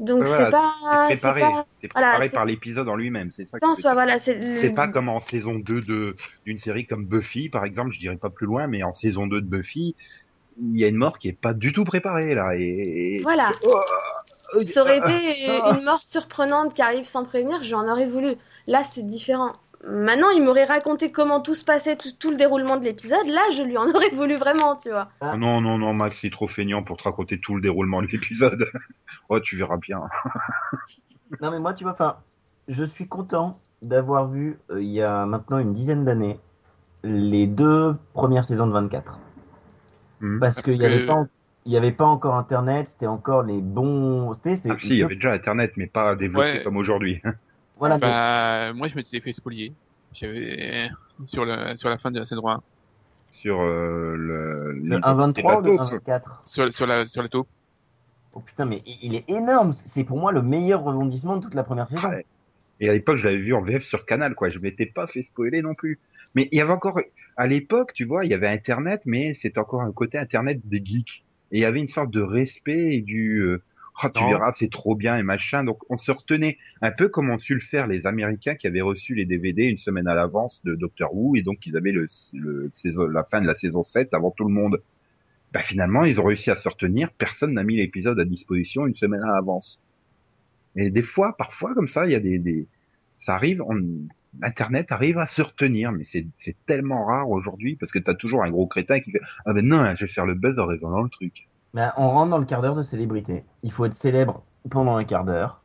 Donc c'est voilà, pas, C'est préparé, pas, voilà, préparé c'est- par l'épisode en lui-même. C'est ça. c'est que pas voilà, c'est comme en saison 2 de d'une série comme Buffy, par exemple, je dirais pas plus loin, mais en saison 2 de Buffy, il y a une mort qui est pas du tout préparée là. Et, et- Voilà. Oh, oh, Ça aurait ah, été ah. une mort surprenante qui arrive sans prévenir, j'en aurais voulu. Là, c'est différent. Maintenant, il m'aurait raconté comment tout se passait, tout, tout le déroulement de l'épisode. Là, je lui en aurais voulu vraiment, tu vois. Oh non, non, non, Max, c'est trop feignant pour te raconter tout le déroulement de l'épisode. oh, tu verras bien. Non, mais moi, tu vois, enfin, je suis content d'avoir vu, euh, il y a maintenant une dizaine d'années, les deux premières saisons de 24. Hmm. Parce Ah, qu'il n'y avait, que- pas en- il y avait pas encore Internet, c'était encore les bons. Ah, si, il y avait déjà Internet, mais pas développé Ouais. comme aujourd'hui. Voilà, mais- Bah, moi, je m'étais fait spolier. J'avais sur le sur la fin de la saison 1, Sur euh, le, le 1.23 ou le les bateaux. 1.24 sur sur la sur la taupe. Oh putain, mais il il est énorme. C'est pour moi le meilleur rebondissement de toute la première saison. Ouais. Et à l'époque, je l'avais vu en VF sur Canal, quoi. Je m'étais pas fait spoiler non plus. Mais il y avait encore, à l'époque, tu vois, il y avait Internet, mais c'était encore un côté Internet des geeks. Et il y avait une sorte de respect et du, euh, Ah, tu Non. verras, c'est trop bien et machin. Donc, on se retenait un peu comme ont su le faire les Américains qui avaient reçu les DVD une semaine à l'avance de Doctor Who et donc ils avaient le, le saison, la fin de la saison 7 avant tout le monde. Bah, finalement, ils ont réussi à se retenir. Personne n'a mis l'épisode à disposition une semaine à l'avance. Et des fois, parfois, comme ça, il y a des, des, ça arrive, on, Internet arrive à se retenir, mais c'est, tellement rare aujourd'hui parce que t'as toujours un gros crétin qui fait, ah ben non, je vais faire le buzz en révélant le truc. Ben, on rentre dans le quart d'heure de célébrité. Il faut être célèbre pendant un quart d'heure.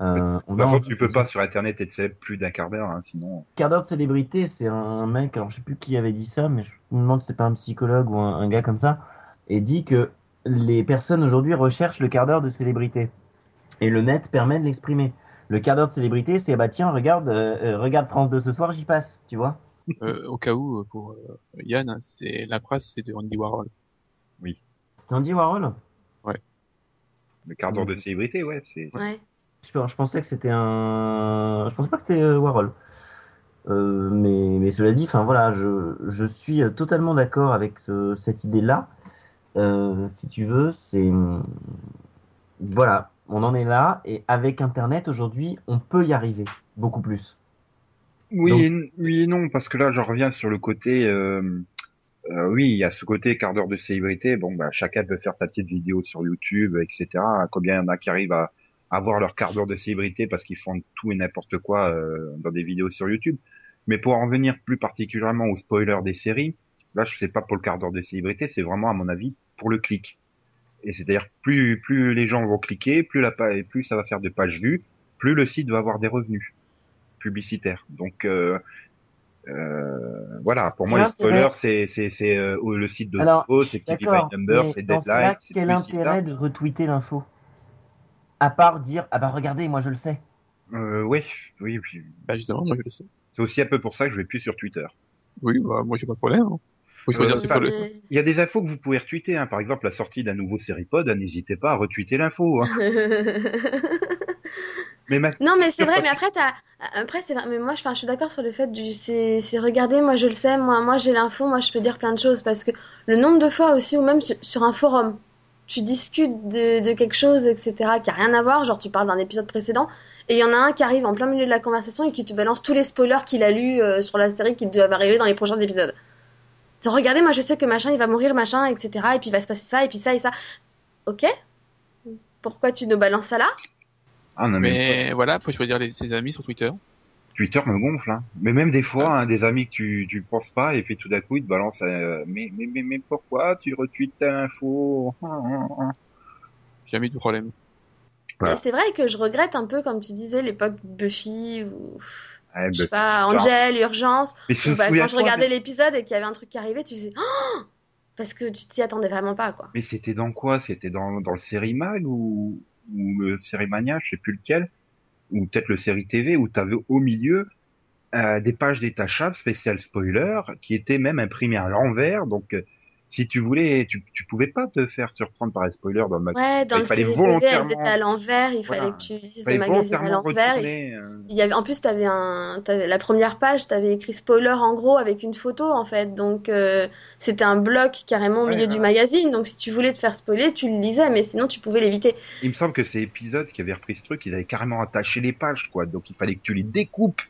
Euh, on façon, en- tu peux pas sur Internet être célèbre plus d'un quart d'heure, hein, sinon. quart d'heure de célébrité, c'est un mec, alors je sais plus qui avait dit ça, mais je me demande si c'est pas un psychologue ou un, un gars comme ça, et dit que les personnes aujourd'hui recherchent le quart d'heure de célébrité. Et le net permet de l'exprimer. Le quart d'heure de célébrité, c'est bah tiens, regarde, euh, euh, regarde France 2 ce soir, j'y passe, tu vois. Euh, au cas où, euh, pour euh, Yann, c'est la presse, c'est de Andy Warhol. C'était Andy Warhol? Le quart d'heure de célébrité, ouais, c'est. Ouais. je, je pensais que c'était un. Je pensais pas que c'était euh, Warhol. Euh, mais, mais cela dit, enfin voilà, je, je suis totalement d'accord avec cette idée-là. Euh, si tu veux, c'est voilà, on en est là et avec Internet aujourd'hui, on peut y arriver beaucoup plus. Oui, Donc- et, oui et non, parce que là, je reviens sur le côté. Euh, euh, oui, il y a ce côté quart d'heure de célébrité. Bon, bah, chacun peut faire sa petite vidéo sur YouTube, etc. Combien il y en a qui arrivent à avoir leur quart d'heure de célébrité parce qu'ils font tout et n'importe quoi euh, dans des vidéos sur YouTube. Mais pour en venir plus particulièrement aux spoilers des séries, là, je sais pas pour le quart d'heure de célébrité, c'est vraiment, à mon avis, pour le clic. Et c'est-à-dire, plus, plus les gens vont cliquer, plus la page, plus ça va faire de pages vues, plus le site va avoir des revenus publicitaires. Donc, euh, euh, voilà, pour moi, les spoilers, c'est, c'est, c'est euh, le site de Zippo, c'est d'accord, by Number, c'est ce Deadline, c'est quel intérêt de retweeter l'info? À part dire ah bah regardez, moi je le sais. Euh, oui, oui, oui. Bah justement, moi je le sais. C'est aussi un peu pour ça que je vais plus sur Twitter. Oui, bah moi j'ai pas de problème. hein. Euh, le. Il y a des infos que vous pouvez retweeter, hein. par exemple la sortie d'un nouveau Seripod, hein, n'hésitez pas à retweeter l'info. Hein. Mais Non, mais c'est vrai, mais après, c'est vrai, mais moi, je, enfin, je suis d'accord sur le fait du, c'est, regardez, moi, je le sais, moi, moi, j'ai l'info, moi, je peux dire plein de choses, parce que le nombre de fois aussi, ou même sur, sur un forum, tu discutes de, de quelque chose, etc., qui a rien à voir, genre, tu parles d'un épisode précédent, et il y en a un qui arrive en plein milieu de la conversation et qui te balance tous les spoilers qu'il a lus euh, sur la série qui doivent arriver dans les prochains épisodes. Regardez, moi, je sais que machin, il va mourir, machin, etc., et puis il va se passer ça, et puis ça, et ça. Ok? Pourquoi tu nous balances ça là? ah non mais, Mais voilà, faut choisir les- ses amis sur Twitter. Twitter me gonfle. Hein. Mais même des fois, hein, des amis que tu tu penses pas et puis tout d'un coup ils te balancent. euh, mais, mais mais mais pourquoi tu retweets telle info? Ah, ah, ah. Jamais de problème. Voilà. C'est vrai que je regrette un peu, comme tu disais, l'époque Buffy ou Ouais, je sais bah, pas, Angel, Urgence. Ou bah, quand je regardais de- l'épisode et qu'il y avait un truc qui arrivait, tu faisais oh parce que tu t'y attendais vraiment pas quoi. Mais c'était dans quoi? C'était dans dans le série mag ou ou le série Mania, je sais plus lequel, ou peut-être le série TV, où tu avais au milieu euh, des pages détachables spéciales spoiler qui étaient même imprimées à l'envers. Donc, euh, si tu voulais, tu, tu pouvais pas te faire surprendre par un spoiler dans le magazine. Ouais, dans il le fallait série TV, elles volontairement- étaient à l'envers, il Voilà. fallait que tu lises le magazine à volontairement l'envers. Il- euh, y avait, en plus, t'avais un, t'avais la première page, t'avais écrit spoiler en gros avec une photo en fait. Donc euh, c'était un bloc carrément au Ouais, milieu ouais. du magazine. Donc si tu voulais te faire spoiler, tu le lisais, mais sinon tu pouvais l'éviter. Il me semble que c'est épisode qui avait repris ce truc, ils avaient carrément attaché les pages, quoi. Donc il fallait que tu les découpes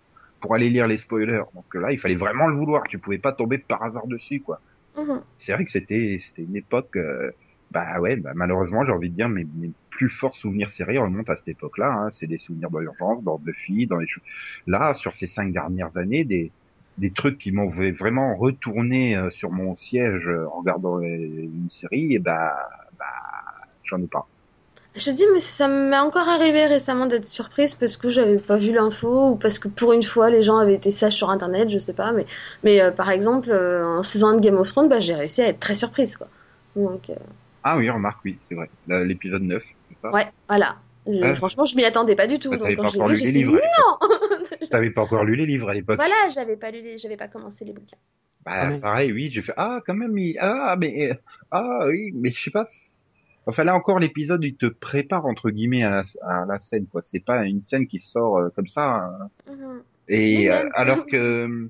pour aller lire les spoilers. Donc là, il fallait vraiment le vouloir. Tu pouvais pas tomber par hasard dessus, quoi. Mhm. C'est vrai que c'était c'était une époque. euh, bah ouais, bah, malheureusement, j'ai envie de dire, mes, mes plus forts souvenirs séries remontent à cette époque-là. Hein. C'est des souvenirs d'urgence, dans Buffy, dans les choses. Là, sur ces cinq dernières années, des des trucs qui m'ont vraiment retourné euh, sur mon siège euh, en regardant euh, une série, et bah bah j'en ai pas. Je te dis, mais ça m'est encore arrivé récemment d'être surprise parce que j'avais pas vu l'info ou parce que pour une fois les gens avaient été sages sur internet, je sais pas. Mais, mais euh, par exemple, euh, en saison 1 de Game of Thrones, bah, j'ai réussi à être très surprise quoi. Donc, euh, Ah oui, remarque, oui, c'est vrai. L'épisode 9, c'est ça? Ouais, voilà. Je- Ouais. Franchement, je m'y attendais pas du tout. Bah, donc quand pas encore lu les livres à l'époque. non T'avais pas encore lu les livres à l'époque. Voilà, j'avais pas lu, les- j'avais pas commencé les bouquins. Bah, Ah, pareil, oui, j'ai fait, ah, quand même, il- ah, mais, ah, oui, mais je sais pas. Enfin, là encore, l'épisode, il te prépare, entre guillemets, à la, à la scène, quoi. C'est pas une scène qui sort euh, comme ça. hein. Mhm. Et euh, alors que,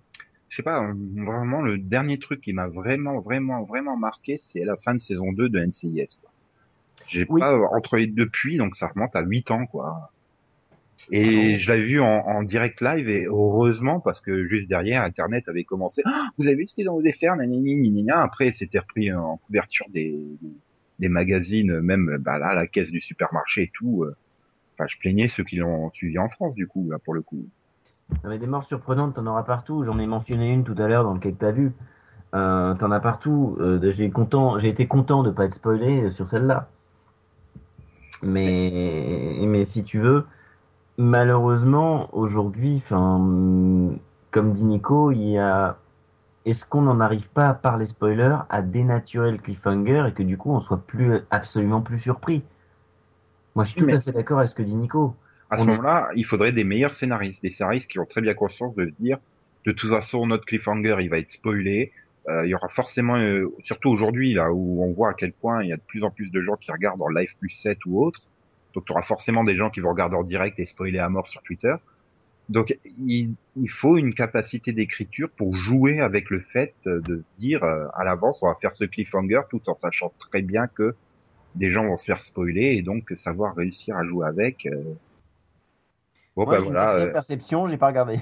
je sais pas, vraiment, le dernier truc qui m'a vraiment, vraiment, vraiment marqué, c'est la fin de saison 2 de NCIS, quoi. J'ai Oui. pas euh, entre les depuis, donc ça remonte à 8 ans, quoi. Ah Et non. je l'avais vu en, en direct live et heureusement parce que juste derrière Internet avait commencé. Ah, vous avez vu ce qu'ils ont osé faire nanani, nanani. Après c'était repris en couverture des, des magazines, même bah là la caisse du supermarché et tout. euh. Enfin je plaignais ceux qui l'ont suivi en France du coup là pour le coup. Non, mais des morts surprenantes, t'en auras partout. J'en ai mentionné une tout à l'heure dans lequel t'as vu. Euh, t'en as partout. Euh, j'ai content, j'ai été content de pas être spoilé sur celle-là. Mais, mais si tu veux, malheureusement aujourd'hui, comme dit Nico, il y a. Est-ce qu'on n'en arrive pas par les spoilers à dénaturer le cliffhanger et que du coup on soit plus absolument plus surpris? Moi, je suis tout à fait d'accord avec ce que dit Nico. À ce moment-là, il faudrait des meilleurs scénaristes, des scénaristes qui ont très bien conscience de se dire, de toute façon, notre cliffhanger, il va être spoilé. Euh, il y aura forcément, euh, surtout aujourd'hui, là où on voit à quel point il y a de plus en plus de gens qui regardent en live plus 7 ou autre. Donc, tu auras forcément des gens qui vont regarder en direct et spoiler à mort sur Twitter. Donc, il, il faut une capacité d'écriture pour jouer avec le fait euh, de dire euh, à l'avance, on va faire ce cliffhanger tout en sachant très bien que des gens vont se faire spoiler et donc savoir réussir à jouer avec. euh. Bon, Moi, bah j'ai une voilà. quatrième euh, perception, j'ai pas regardé.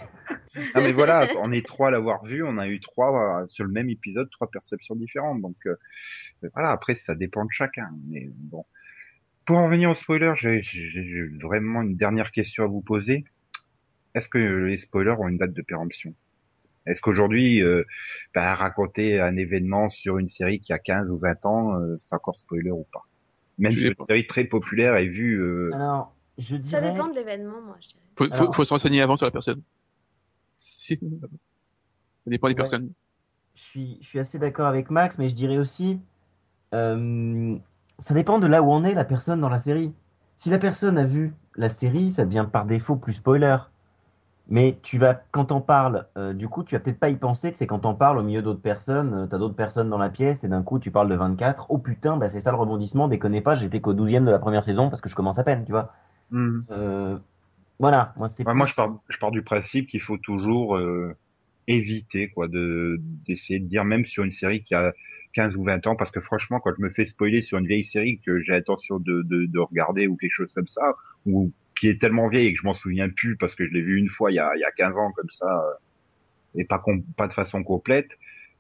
ah mais voilà, on est trois à l'avoir vu, on a eu trois euh, sur le même épisode, trois perceptions différentes. Donc euh, voilà, après ça dépend de chacun. Mais bon, pour en venir au spoiler, j'ai vraiment une dernière question à vous poser. Est-ce que les spoilers ont une date de péremption? Est-ce qu'aujourd'hui, euh, bah, raconter un événement sur une série qui a 15 ou 20 ans, euh, c'est encore spoiler ou pas? Même si une série très populaire est vue. euh, Alors, je Ça dirais. dépend de l'événement, moi, je dirais. Faut, faut, Alors- faut se renseigner avant sur la personne. Si- Ça dépend des Ouais. personnes. Je suis, je suis assez d'accord avec Max, mais je dirais aussi, euh, ça dépend de là où on est la personne dans la série. Si la personne a vu la série, ça devient par défaut plus spoiler. Mais tu vas, quand t'en parles, euh, du coup, tu vas peut-être pas y penser que c'est quand t'en parles au milieu d'autres personnes, euh, t'as d'autres personnes dans la pièce et d'un coup tu parles de 24. Oh putain, bah c'est ça le rebondissement, déconnez pas, j'étais qu'au 12e de la première saison parce que je commence à peine, tu vois. hmm. Euh, voilà, moi c'est Ouais, moi, je pars, je pars du principe qu'il faut toujours euh, éviter quoi, de d'essayer de dire même sur une série qui a 15 ou 20 ans, parce que franchement, quand je me fais spoiler sur une vieille série que j'ai l'intention de, de, de regarder ou quelque chose comme ça, ou qui est tellement vieille et que je m'en souviens plus parce que je l'ai vu une fois il y a, il y a 15 ans comme ça, euh, et pas de façon complète,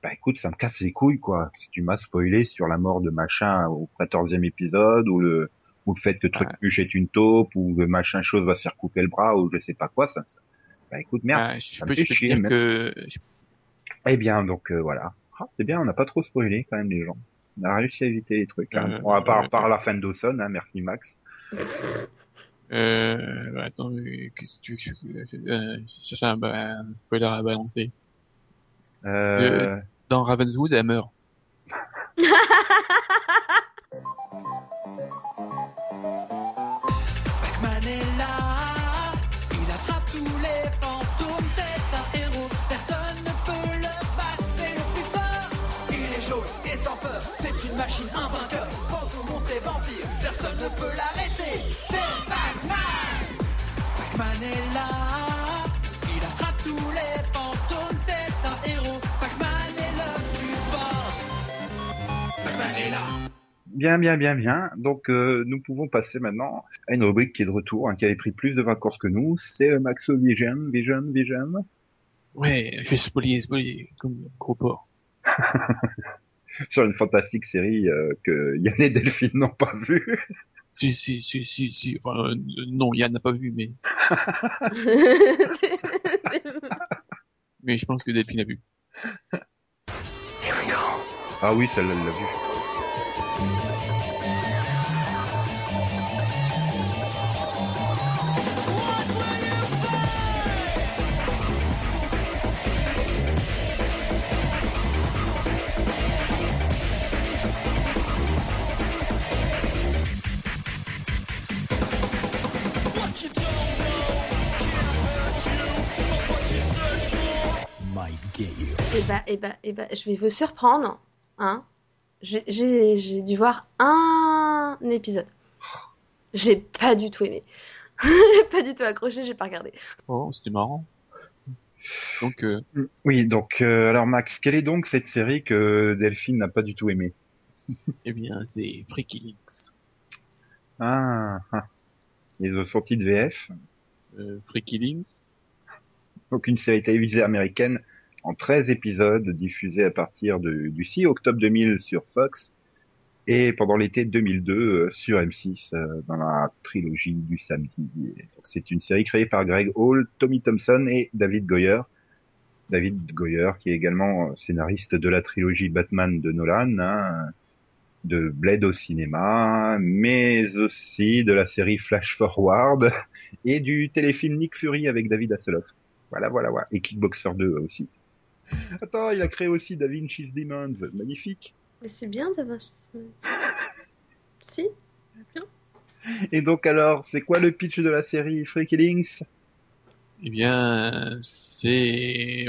bah écoute, ça me casse les couilles quoi. Si tu m'as spoilé sur la mort de machin au 14e épisode ou le ou le fait que Trucmuche est une taupe ou que machin chose va se faire couper le bras ou je sais pas quoi, ça, ça- bah écoute merde. Ah, je ça peux, me fait je peux te chier, dire même. que je- Eh bien, donc euh, voilà. Ah, c'est bien, on n'a pas trop spoilé quand même les gens. On a réussi à éviter les trucs. Hein. Euh, Bon, à part, euh, par la fin de Dawson, hein, merci Max. Euh, bah, attends, qu'est-ce que tu veux euh, je cherche un, spoiler à balancer. Euh... euh dans Ravenswood, elle meurt. Bien, bien, bien, bien. Donc, euh, nous pouvons passer maintenant à une rubrique qui est de retour, hein, qui avait pris plus de 20 courses que nous. C'est le Maxo Vision, Vision, Vision. Ouais, je vais spolier, spolier, comme gros porc. Sur une fantastique série euh, que Yann et Delphine n'ont pas vue. Si, si, si, si, si. Enfin, euh, non, Yann n'a pas vu, mais, mais je pense que Delphine a vu. Ah oui, celle-là, elle l'a vue. Get you. Et bah, et bah, et bah, je vais vous surprendre, hein. J'ai- dû voir un épisode. J'ai pas du tout aimé. J'ai pas du tout accroché, j'ai pas regardé. Oh, c'était marrant. Donc, euh, Oui, donc, euh, alors Max, quelle est donc cette série que Delphine n'a pas du tout aimée? Eh bien, c'est Freaky Links. Ah, ah. Ils ont sorti de VF, Euh, Freaky Links, donc une série télévisée américaine en 13 épisodes diffusée à partir du 6 octobre 2000 sur Fox et pendant l'été 2002 euh, sur M6 euh, dans la trilogie du samedi. C'est une série créée par Greg Hall, Tommy Thompson et David Goyer. David Goyer qui est également euh, scénariste de la trilogie Batman de Nolan, hein, de Blade au cinéma, mais aussi de la série Flash Forward et du téléfilm Nick Fury avec David Hasselhoff. Voilà, voilà, voilà. Et Kickboxer 2 aussi. Attends, il a créé aussi Da Vinci's Demons. Magnifique. Mais c'est bien d'avoir. si Et donc alors, c'est quoi le pitch de la série Freaky Links? Eh bien, c'est...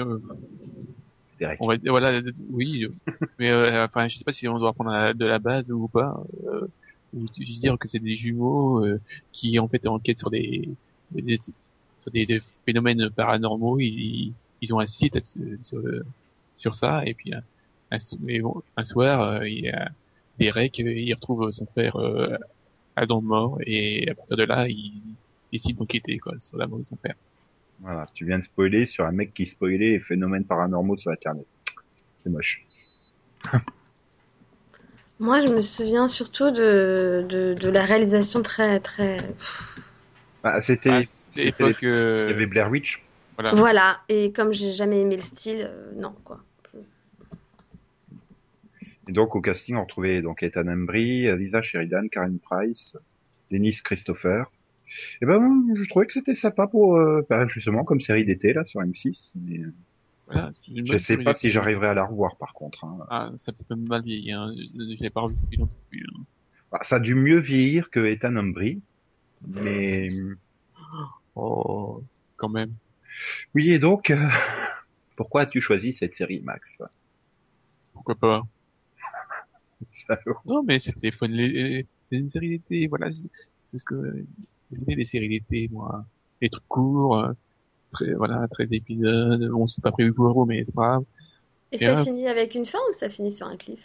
on va voilà, oui, mais euh, enfin, je sais pas si on doit prendre de la base ou pas. Euh, ou juste dire que c'est des jumeaux euh, qui en fait enquêtent sur des, des- sur des phénomènes paranormaux. Ils, ils ont un site sur, sur ça et puis un, un, mais bon, un soir, euh, il y a Derek, euh, il retrouve son frère euh, de mort et à partir de là, il décide d'enquêter quoi sur la mort de son père. Voilà, tu viens de spoiler sur un mec qui spoilait les phénomènes paranormaux sur Internet. C'est moche. Moi, je me souviens surtout de, de, de la réalisation très, très. Ah, c'était, Ah, c'était l'époque, il euh, y avait Blair Witch. Voilà. Voilà, et comme j'ai jamais aimé le style, euh, non, quoi. Et donc au casting, on retrouvait donc Ethan Embry, Lisa Sheridan, Karen Price, Dennis Christopher. Et ben, je trouvais que c'était sympa pour, euh, bah, justement, comme série d'été là sur M6. Mais euh, Voilà, je sais pas si j'arriverai à la revoir par contre. hein. Ah, ça peut même mal vieilli, hein. Je, je l'ai pas revu depuis longtemps. plus, hein. Bah, ça a dû mieux vieillir que Ethan Embry. Mais Oh, quand même. Oui, et donc, euh, pourquoi as-tu choisi cette série, Max? Pourquoi pas? Non, mais c'était fun. C'est une série d'été, voilà. c'est- ce que j'aimais les séries d'été, moi. Les trucs courts, euh, très, voilà, 13 épisodes. Bon, c'est pas prévu pour Euro, mais c'est pas grave. Et Et ça là- finit avec une fin ou ça finit sur un cliff?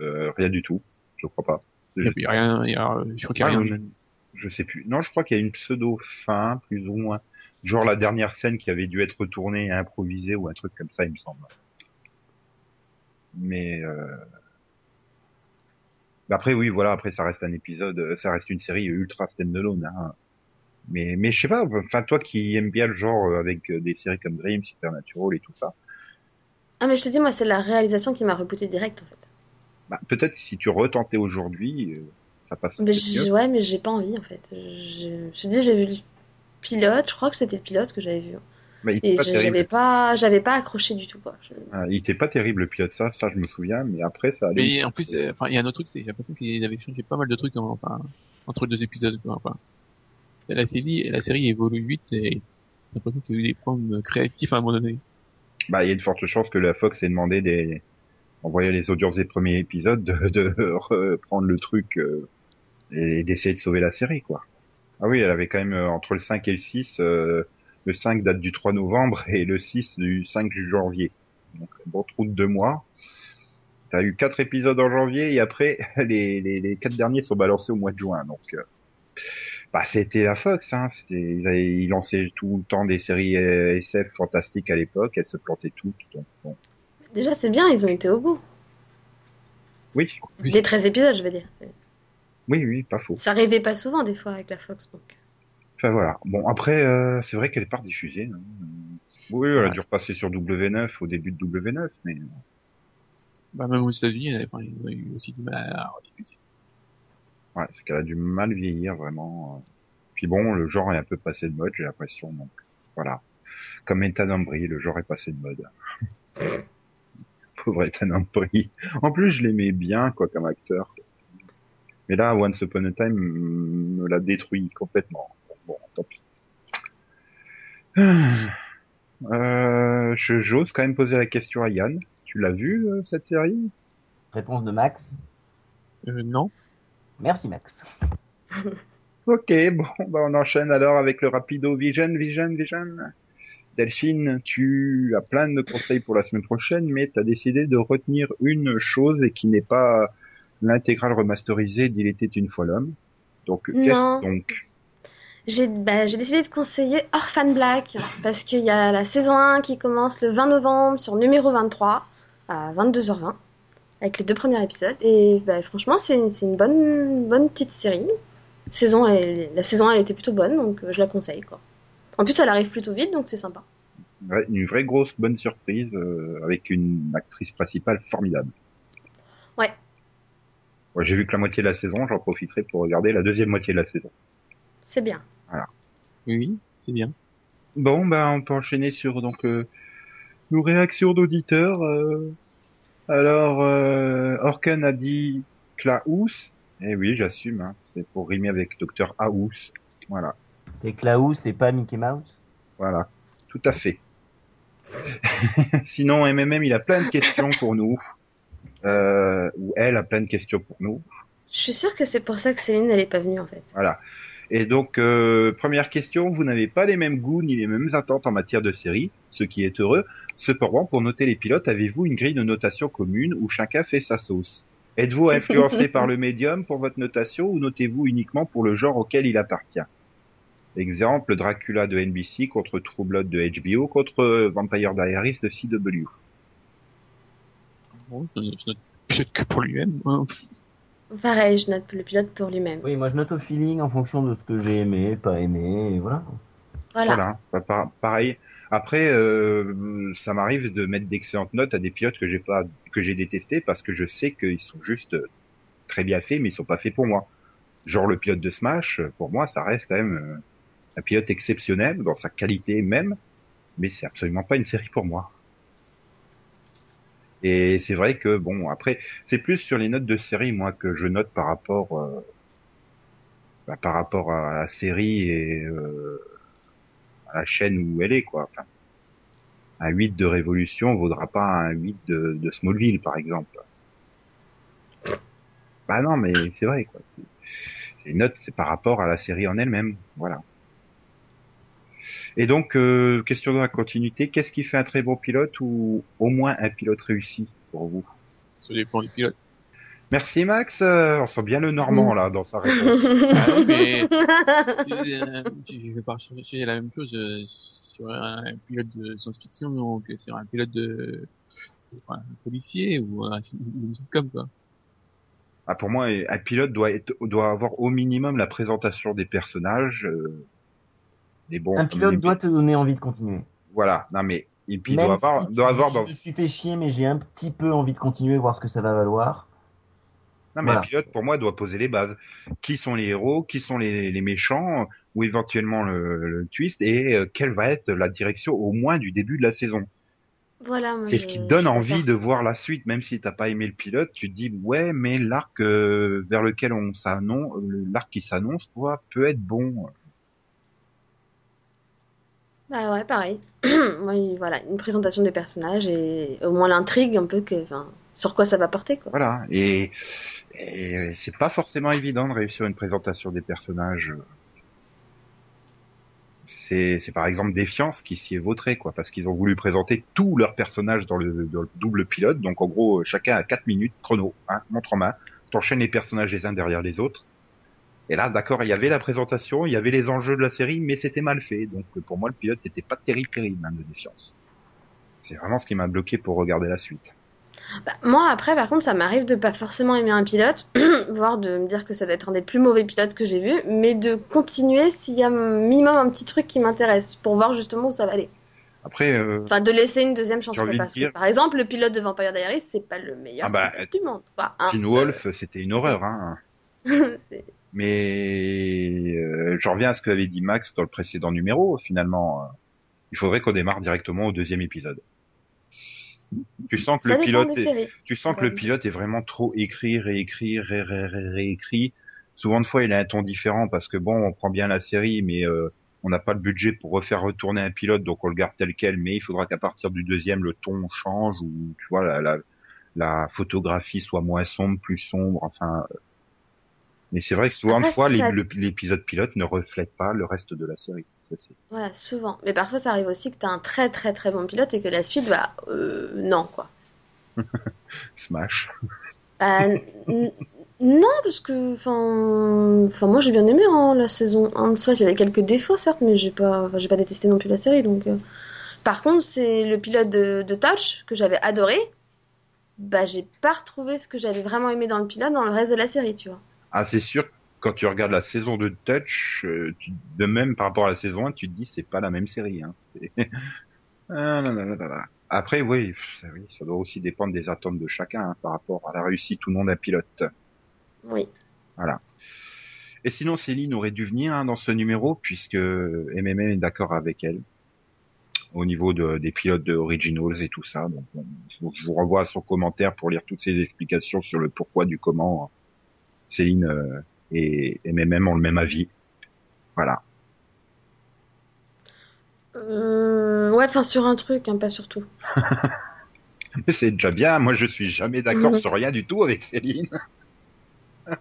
Euh, rien du tout, je crois pas. Il y a rien, il y a, je crois qu'il y a Ah, rien. Je sais plus. Non, je crois qu'il y a une pseudo fin, plus ou moins. Genre la dernière scène qui avait dû être retournée et improvisée ou un truc comme ça, il me semble. Mais euh... après oui, voilà, après ça reste un épisode, euh, ça reste une série ultra standalone. Hein. Mais mais je sais pas. Enfin toi qui aimes bien le genre euh, avec des séries comme Dream, Supernatural et tout ça, Ah, mais je te dis, moi, c'est la réalisation qui m'a rebooté direct, en fait. bah, peut-être si tu retentais aujourd'hui, ça passe. Mais ouais, mais j'ai pas envie, en fait. Je, je te dis, j'ai vu pilote, je crois que c'était le pilote que j'avais vu. Mais il Et pas j'avais pas, j'avais pas accroché du tout, quoi. Je- Ah, il était pas terrible le pilote, ça, ça je me souviens. Mais après ça. allait. Mais en plus, euh, enfin, il y a un autre truc, c'est, j'ai l'impression qu'ils avaient changé pas mal de trucs, en- enfin, entre deux épisodes, quoi, enfin. La série, la série évolue vite et j'ai l'impression qu'il y a eu des problèmes créatifs à un moment donné. Bah, il y a une forte chance que la Fox ait demandé des, on voyait les audiences des premiers épisodes de, de reprendre le truc euh, et d'essayer de sauver la série, quoi. Ah oui, elle avait quand même euh, entre le 5 et le 6, euh, le 5 date du 3 novembre et le 6 du 5 janvier. Donc bon trou de deux mois. T'as eu quatre épisodes en janvier et après les, les, les quatre derniers sont balancés au mois de juin. Donc euh, bah c'était la Fox, hein. Ils, avaient- ils lançaient tout le temps des séries SF fantastiques à l'époque. Elles se plantaient toutes. Donc bon. Déjà, c'est bien, ils ont été au bout. Oui, Oui. Les 13 épisodes, je veux dire. Oui, oui, pas faux. Ça arrivait pas souvent, des fois, avec la Fox. Donc. Enfin voilà. Bon après, euh, c'est vrai qu'elle est pas diffusée. hein. Oui, elle a Ouais. dû repasser sur W9 au début de W9, mais Bah, même aux États-Unis, y a eu aussi du mal à rediffuser. ouais, c'est qu'elle a du mal vieillir vraiment. Puis bon, le genre est un peu passé de mode, j'ai l'impression. Donc voilà. Comme Ethan Embry, le genre est passé de mode. Pauvre Ethan Embry. En plus, je l'aimais bien, quoi, comme acteur. Mais là, Once Upon a Time mm, me l'a détruit complètement. Bon, tant pis. Euh, je- j'ose quand même poser la question à Yann. Tu l'as vu, euh, cette série? Réponse de Max. Euh, non. Merci Max. Ok, bon, bah on enchaîne alors avec le rapido Vision, Vision, Vision. Delphine, tu as plein de conseils pour la semaine prochaine, mais tu as décidé de retenir une chose et qui n'est pas l'intégrale remasterisée d'Il était une fois l'homme. Donc, qu'est-ce donc J'ai bah, j'ai décidé de conseiller Orphan Black parce qu'il y a la saison 1 qui commence le 20 novembre sur numéro 23 à 22h20 avec les deux premiers épisodes et bah, franchement c'est une, bonne, bonne petite série. Saison, elle- la saison 1 elle était plutôt bonne donc euh, je la conseille quoi. En plus elle arrive plutôt vite donc c'est sympa. Ouais, Une vraie grosse bonne surprise euh, avec une actrice principale formidable. Ouais. J'ai vu que la moitié de la saison, j'en profiterai pour regarder la deuxième moitié de la saison. C'est bien. Oui, oui, c'est bien. Bon, ben on peut enchaîner sur donc euh, nos réactions d'auditeurs. euh. Alors, euh, Orkan a dit Klaus. Eh oui, j'assume. Hein, c'est pour rimer avec Docteur House. Voilà, C'est Klaus et pas Mickey Mouse? Voilà, tout à fait. Sinon, MMM, il a plein de questions pour nous. Euh, ou elle a plein de questions pour nous. Je suis sûre que c'est pour ça que Céline elle est pas venue en fait. Voilà. Et donc, euh, première question, vous n'avez pas les mêmes goûts ni les mêmes attentes en matière de série, ce qui est heureux. Cependant, pour noter les pilotes, avez-vous une grille de notation commune où chacun fait sa sauce? Êtes-vous influencé par le médium pour votre notation ou notez-vous uniquement pour le genre auquel il appartient? Exemple, Dracula de NBC contre True Blood de HBO contre Vampire Diaries de CW. Bon, je, je note peut-être que pour lui-même. hein. Pareil, je note le pilote pour lui-même. Oui, moi je note au feeling en fonction de ce que j'ai aimé, pas aimé, et voilà. Voilà. Voilà, Bah, par- pareil. Après, euh, ça m'arrive de mettre d'excellentes notes à des pilotes que j'ai pas, que j'ai détestés parce que je sais qu'ils sont juste très bien faits, mais ils sont pas faits pour moi. Genre le pilote de Smash, pour moi, ça reste quand même euh, un pilote exceptionnel dans sa qualité même, mais c'est absolument pas une série pour moi. Et c'est vrai que bon, après, c'est plus sur les notes de série moi que je note par rapport, euh, bah, par rapport à la série et euh, à la chaîne où elle est quoi. Enfin, un 8 de Révolution vaudra pas un 8 de, de Smallville par exemple. Bah non, mais c'est vrai quoi. Les notes c'est par rapport à la série en elle-même, voilà. Et donc, euh, question de la continuité, qu'est-ce qui fait un très bon pilote ou au moins un pilote réussi pour vous? Ça dépend du pilote. Merci Max, euh, on sent bien le Normand là dans sa réponse. Ah oui, mais euh, je vais pas chercher la même chose euh, sur un pilote de science-fiction que sur un pilote de enfin, un policier ou un, sitcom quoi. Ah, pour moi, un pilote doit être, doit avoir au minimum la présentation des personnages, euh, Un pilote doit te donner envie de continuer. Voilà, non mais et puis il Même doit avoir, tu doit avoir je me suis fait chier, mais j'ai un petit peu envie de continuer, voir ce que ça va valoir. Non, mais Voilà. un pilote, pour moi, doit poser les bases. Qui sont les héros, qui sont les, les méchants, ou éventuellement le, le twist, et euh, quelle va être la direction au moins du début de la saison? Voilà, moi, C'est ce qui te donne envie de voir la suite, même si t'as pas aimé le pilote, tu te dis ouais, mais l'arc euh, vers lequel on s'annonce, l'arc qui s'annonce, quoi, peut être bon. Bah ouais, pareil. Voilà, une présentation des personnages et au moins l'intrigue un peu que, sur quoi ça va porter. Voilà. Et, et c'est pas forcément évident de réussir une présentation des personnages. C'est, c'est par exemple Défiance qui s'y est vautré, quoi, parce qu'ils ont voulu présenter tous leurs personnages dans le, dans le double pilote. Donc en gros, chacun a 4 minutes chrono, hein, montre en main. T'enchaînes les personnages les uns derrière les autres. Et là, d'accord, il y avait la présentation, il y avait les enjeux de la série, mais c'était mal fait. Donc pour moi, le pilote n'était pas terrible, terrible, hein, de Défiance. C'est vraiment ce qui m'a bloqué pour regarder la suite. Bah, moi, après, par contre, ça m'arrive de pas forcément aimer un pilote, voire de me dire que ça doit être un des plus mauvais pilotes que j'ai vu, mais de continuer s'il y a minimum un petit truc qui m'intéresse, pour voir justement où ça va aller. Après, euh, Enfin, de laisser une deuxième chance. Quoi, parce dire- que, par exemple, le pilote de Vampire Diaries, c'est pas le meilleur Ah bah, pilote du monde. Quoi, hein. Teen Wolf, c'était une horreur. Hein. C'est- Mais euh, je reviens à ce que avait dit Max dans le précédent numéro. Finalement, euh, il faudrait qu'on démarre directement au deuxième épisode. Tu sens que ça le pilote, est, tu sens que le pilote est vraiment trop écrit, réécrit, ré, ré, ré- réécrit. Souvent de fois, il a un ton différent parce que bon, on prend bien la série, mais euh, on n'a pas le budget pour refaire retourner un pilote, donc on le garde tel quel. Mais il faudra qu'à partir du deuxième, le ton change ou tu vois la, la, la photographie soit moins sombre, plus sombre. Enfin, euh. Mais c'est vrai que souvent de Après, fois, ça- l'épisode pilote ne reflète pas le reste de la série. Ça, Voilà, souvent. Mais parfois, ça arrive aussi que t'as un très très très bon pilote et que la suite, bah, euh, non, quoi. Smash. N- non, parce que, enfin, moi j'ai bien aimé hein, la saison 1. C'est vrai qu'il y avait quelques défauts, certes, mais j'ai pas, j'ai pas détesté non plus la série. Donc, euh. par contre, c'est le pilote de, de Touch que j'avais adoré. Bah, j'ai pas retrouvé ce que j'avais vraiment aimé dans le pilote dans le reste de la série, tu vois. Ah, c'est sûr. Quand tu regardes la saison de Touch, euh, tu- de même par rapport à la saison 1, tu te dis c'est pas la même série. Hein. Ah, là, là, là, là, là. Après, oui, pff, oui, ça doit aussi dépendre des attentes de chacun hein, par rapport à la réussite ou non d'un pilote. Oui. Et sinon, Céline aurait dû venir hein, dans ce numéro puisque MMM est d'accord avec elle au niveau de- des pilotes de Originals et tout ça. Donc, je vous renvoie à son commentaire pour lire toutes ses explications sur le pourquoi du comment. Céline euh, et MMM ont le même avis. Voilà. Euh, ouais, enfin, sur un truc, hein, pas sur tout. Mais c'est déjà bien. Moi, je suis jamais d'accord Mhm. sur rien du tout avec Céline.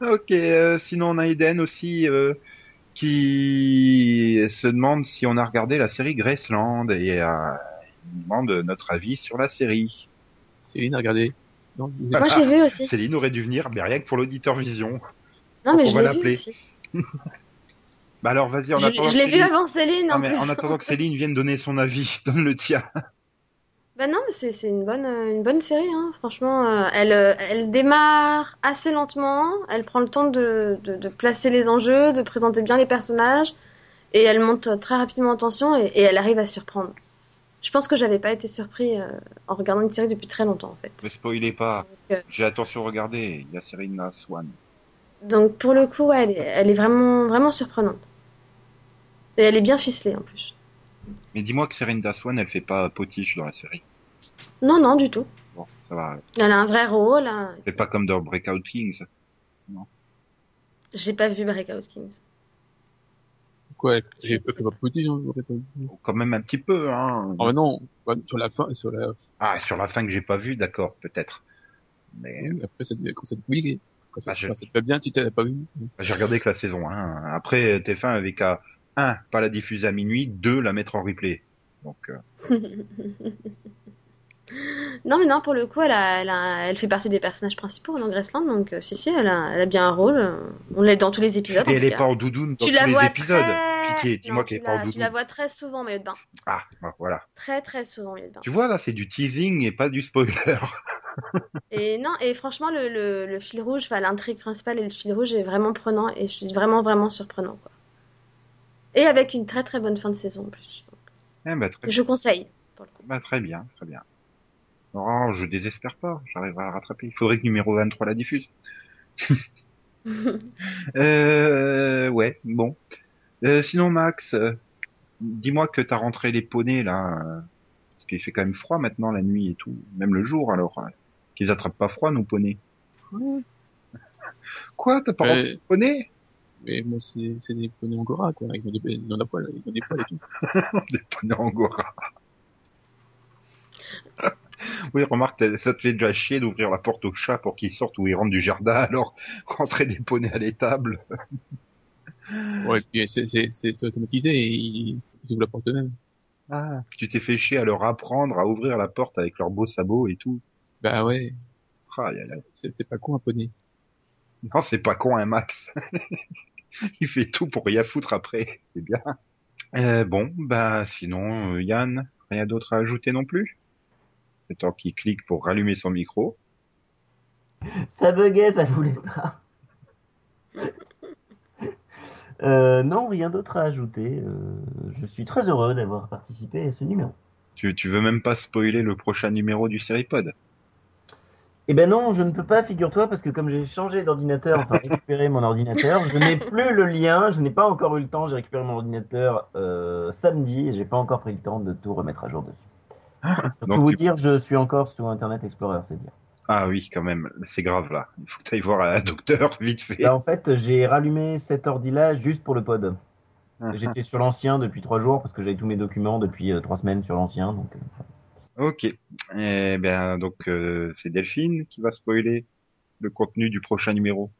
ok. euh, sinon, on a Eden aussi euh, qui se demande si on a regardé la série Graceland et euh, il demande notre avis sur la série. Céline, regardez. Vous- Moi, j'ai vu aussi. Céline aurait dû venir, mais rien que pour l'auditeur vision. Non, mais on je va l'ai l'appeler. vu aussi. Bah alors, vas-y, en Je, attendant. je que l'ai vu Céline- avant Céline, Non, en mais plus. en attendant que Céline vienne donner son avis, donne le tien. Bah non, mais c'est c'est une bonne, euh, une bonne série, hein. Franchement, euh, elle, euh, elle démarre assez lentement, elle prend le temps de, de, de placer les enjeux, de présenter bien les personnages, et elle monte très rapidement en tension, et, et elle arrive à surprendre. Je pense que j'avais pas été surpris euh, en regardant une série depuis très longtemps, en fait. Ne spoilez pas. Euh, J'ai attention, regardez. Il y a Serena Swan. Donc pour le coup, ouais, elle est, elle est vraiment, vraiment surprenante. Et elle est bien ficelée, en plus. Mais dis-moi que Serena Swan, elle fait pas potiche dans la série. Non, non, du tout. Bon, ça va. Elle a un vrai rôle. hein. C'est pas comme dans Breakout Kings. J'ai pas vu Breakout Kings. Quoi, j'ai pas fait ma petite, hein, pas vu. Quand même un petit peu, hein. Oh non, bah, sur la fin, sur la, Ah, sur la fin que j'ai pas vu, d'accord, peut-être. Mais oui, après, ça, te- quand ça oui, quand ça, Ah, je- quand ça te fait bien, tu t'as pas vu. j'ai regardé que la saison 1. Après, TF1 avait qu'à, un, pas la diffuser à minuit, deux, la mettre en replay. Donc, euh, Non, mais non, pour le coup, elle, a, elle, a- elle fait partie des personnages principaux dans Graceland, donc euh, si, si, elle a, elle a bien un rôle. euh, on l'est dans tous les épisodes. et elle tout est cas. pas en doudoune dans tu tous la les vois épisodes. très... Pitié, dis-moi qu'elle est tu pas en la- Tu doudoune. la vois très souvent en maillot de bain. Ah, bah, voilà. Très, très souvent en maillot de bain. Tu vois, là, c'est du teasing et pas du spoiler. Et non, et franchement, le, le, le fil rouge, enfin, l'intrigue principale et le fil rouge est vraiment prenant et je suis vraiment, vraiment surprenant, quoi. Et avec une très, très bonne fin de saison en plus. Donc, eh ben, très, je conseille, pour le coup. bah, très bien, très bien. Non, je désespère pas. J'arriverai à la rattraper. Il faudrait que numéro 23 la diffuse. Euh, ouais, bon. Euh, sinon, Max, euh, dis-moi que t'as rentré les poneys, là. parce qu'il fait quand même froid maintenant, la nuit et tout. Même le jour, alors. euh, qu'ils attrapent pas froid, nos poneys. Quoi T'as pas rentré les poneys? Mais moi, c'est, c'est des poneys angora, quoi. Ils ont des, ils ont des poils, ils ont des poils et tout. Des poneys angora. Oui, remarque, ça te fait déjà chier d'ouvrir la porte au chat pour qu'il sorte ou il rentre du jardin, alors rentrer des poneys à l'étable. Ouais, puis c'est, c'est, c'est, c'est automatisé et ils, ils ouvrent la porte eux-mêmes. Ah, tu t'es fait chier à leur apprendre à ouvrir la porte avec leurs beaux sabots et tout. Bah ouais, Ah, c'est pas con un poney. Non, c'est pas con, un Max. il fait tout pour rien foutre après. C'est bien. Euh, bon, bah sinon, euh, Yann, rien d'autre à ajouter non plus? C'est temps qu'il clique pour rallumer son micro. Ça buguait, ça voulait pas. Euh, non, rien d'autre à ajouter. Euh, je suis très heureux d'avoir participé à ce numéro. Tu, tu veux même pas spoiler le prochain numéro du Seripod Eh ben non, je ne peux pas, figure-toi, parce que comme j'ai changé d'ordinateur, enfin récupéré mon ordinateur, je n'ai plus le lien, je n'ai pas encore eu le temps, j'ai récupéré mon ordinateur euh, samedi et j'ai pas encore pris le temps de tout remettre à jour dessus. Pour Donc, vous tu- dire, je suis encore sur Internet Explorer, c'est dire. Ah oui, quand même, c'est grave là. Il faut que tu ailles voir un docteur vite fait. Là, en fait, j'ai rallumé cet ordi-là juste pour le pod. Ah, J'étais sur l'ancien depuis trois jours parce que j'avais tous mes documents depuis euh, trois semaines sur l'ancien. Donc, euh, Ok. Eh bien, donc euh, c'est Delphine qui va spoiler le contenu du prochain numéro.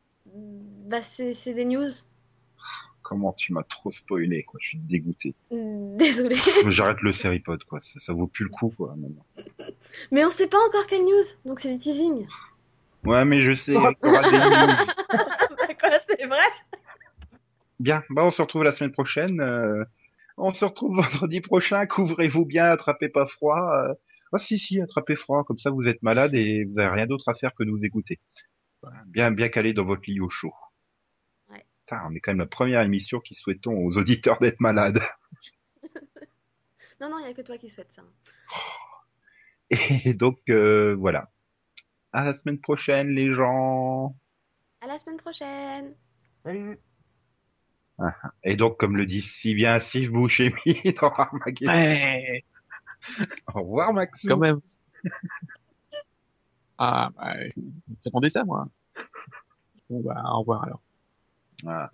Bah, c'est c'est des news. Comment tu m'as trop spoilé, quoi. Je suis dégoûté. Désolée. J'arrête le Seripod, quoi. Ça, ça vaut plus le coup, quoi. maintenant. Mais on sait pas encore quelle news, donc c'est du teasing. Ouais, mais je sais. il y aura des news. C'est vrai? Bien. Bah, on se retrouve la semaine prochaine. euh, On se retrouve vendredi prochain. Couvrez-vous bien, attrapez pas froid. euh. Ah si, si, attrapez froid. Comme ça, vous êtes malade et vous avez rien d'autre à faire que nous écouter. Bien, bien calé dans votre lit au chaud. Putain, on est quand même la première émission qui souhaitons aux auditeurs d'être malades. Non, non, il y a que toi qui souhaites ça. Et donc, euh, voilà. À la semaine prochaine, les gens. À la semaine prochaine. salut Et donc, comme le dit si bien Steve Buscemi dans Armageddon. Ouais, Au revoir, Maxou. quand même. ah, bah, j'attendais ça, moi. Bon, bah, au revoir alors. Voilà.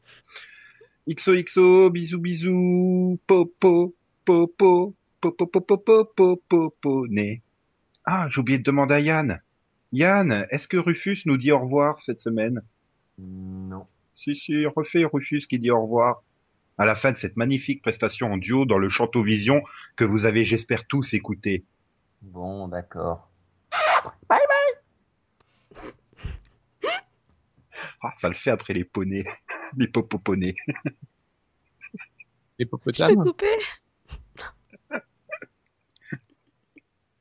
XOXO, bisous bisous, popo, popo, popo, popo, popo, popo, né. Ah, j'ai oublié de demander à Yann. Yann, est-ce que Rufus nous dit au revoir cette semaine Non. Si, si, refais Rufus qui dit au revoir. À la fin de cette magnifique prestation en duo dans le Chanteau Vision que vous avez, j'espère, tous écouté. Bon, d'accord. Ah, ça le fait après les poneys, les popoponés. Les Je peux popotames. couper?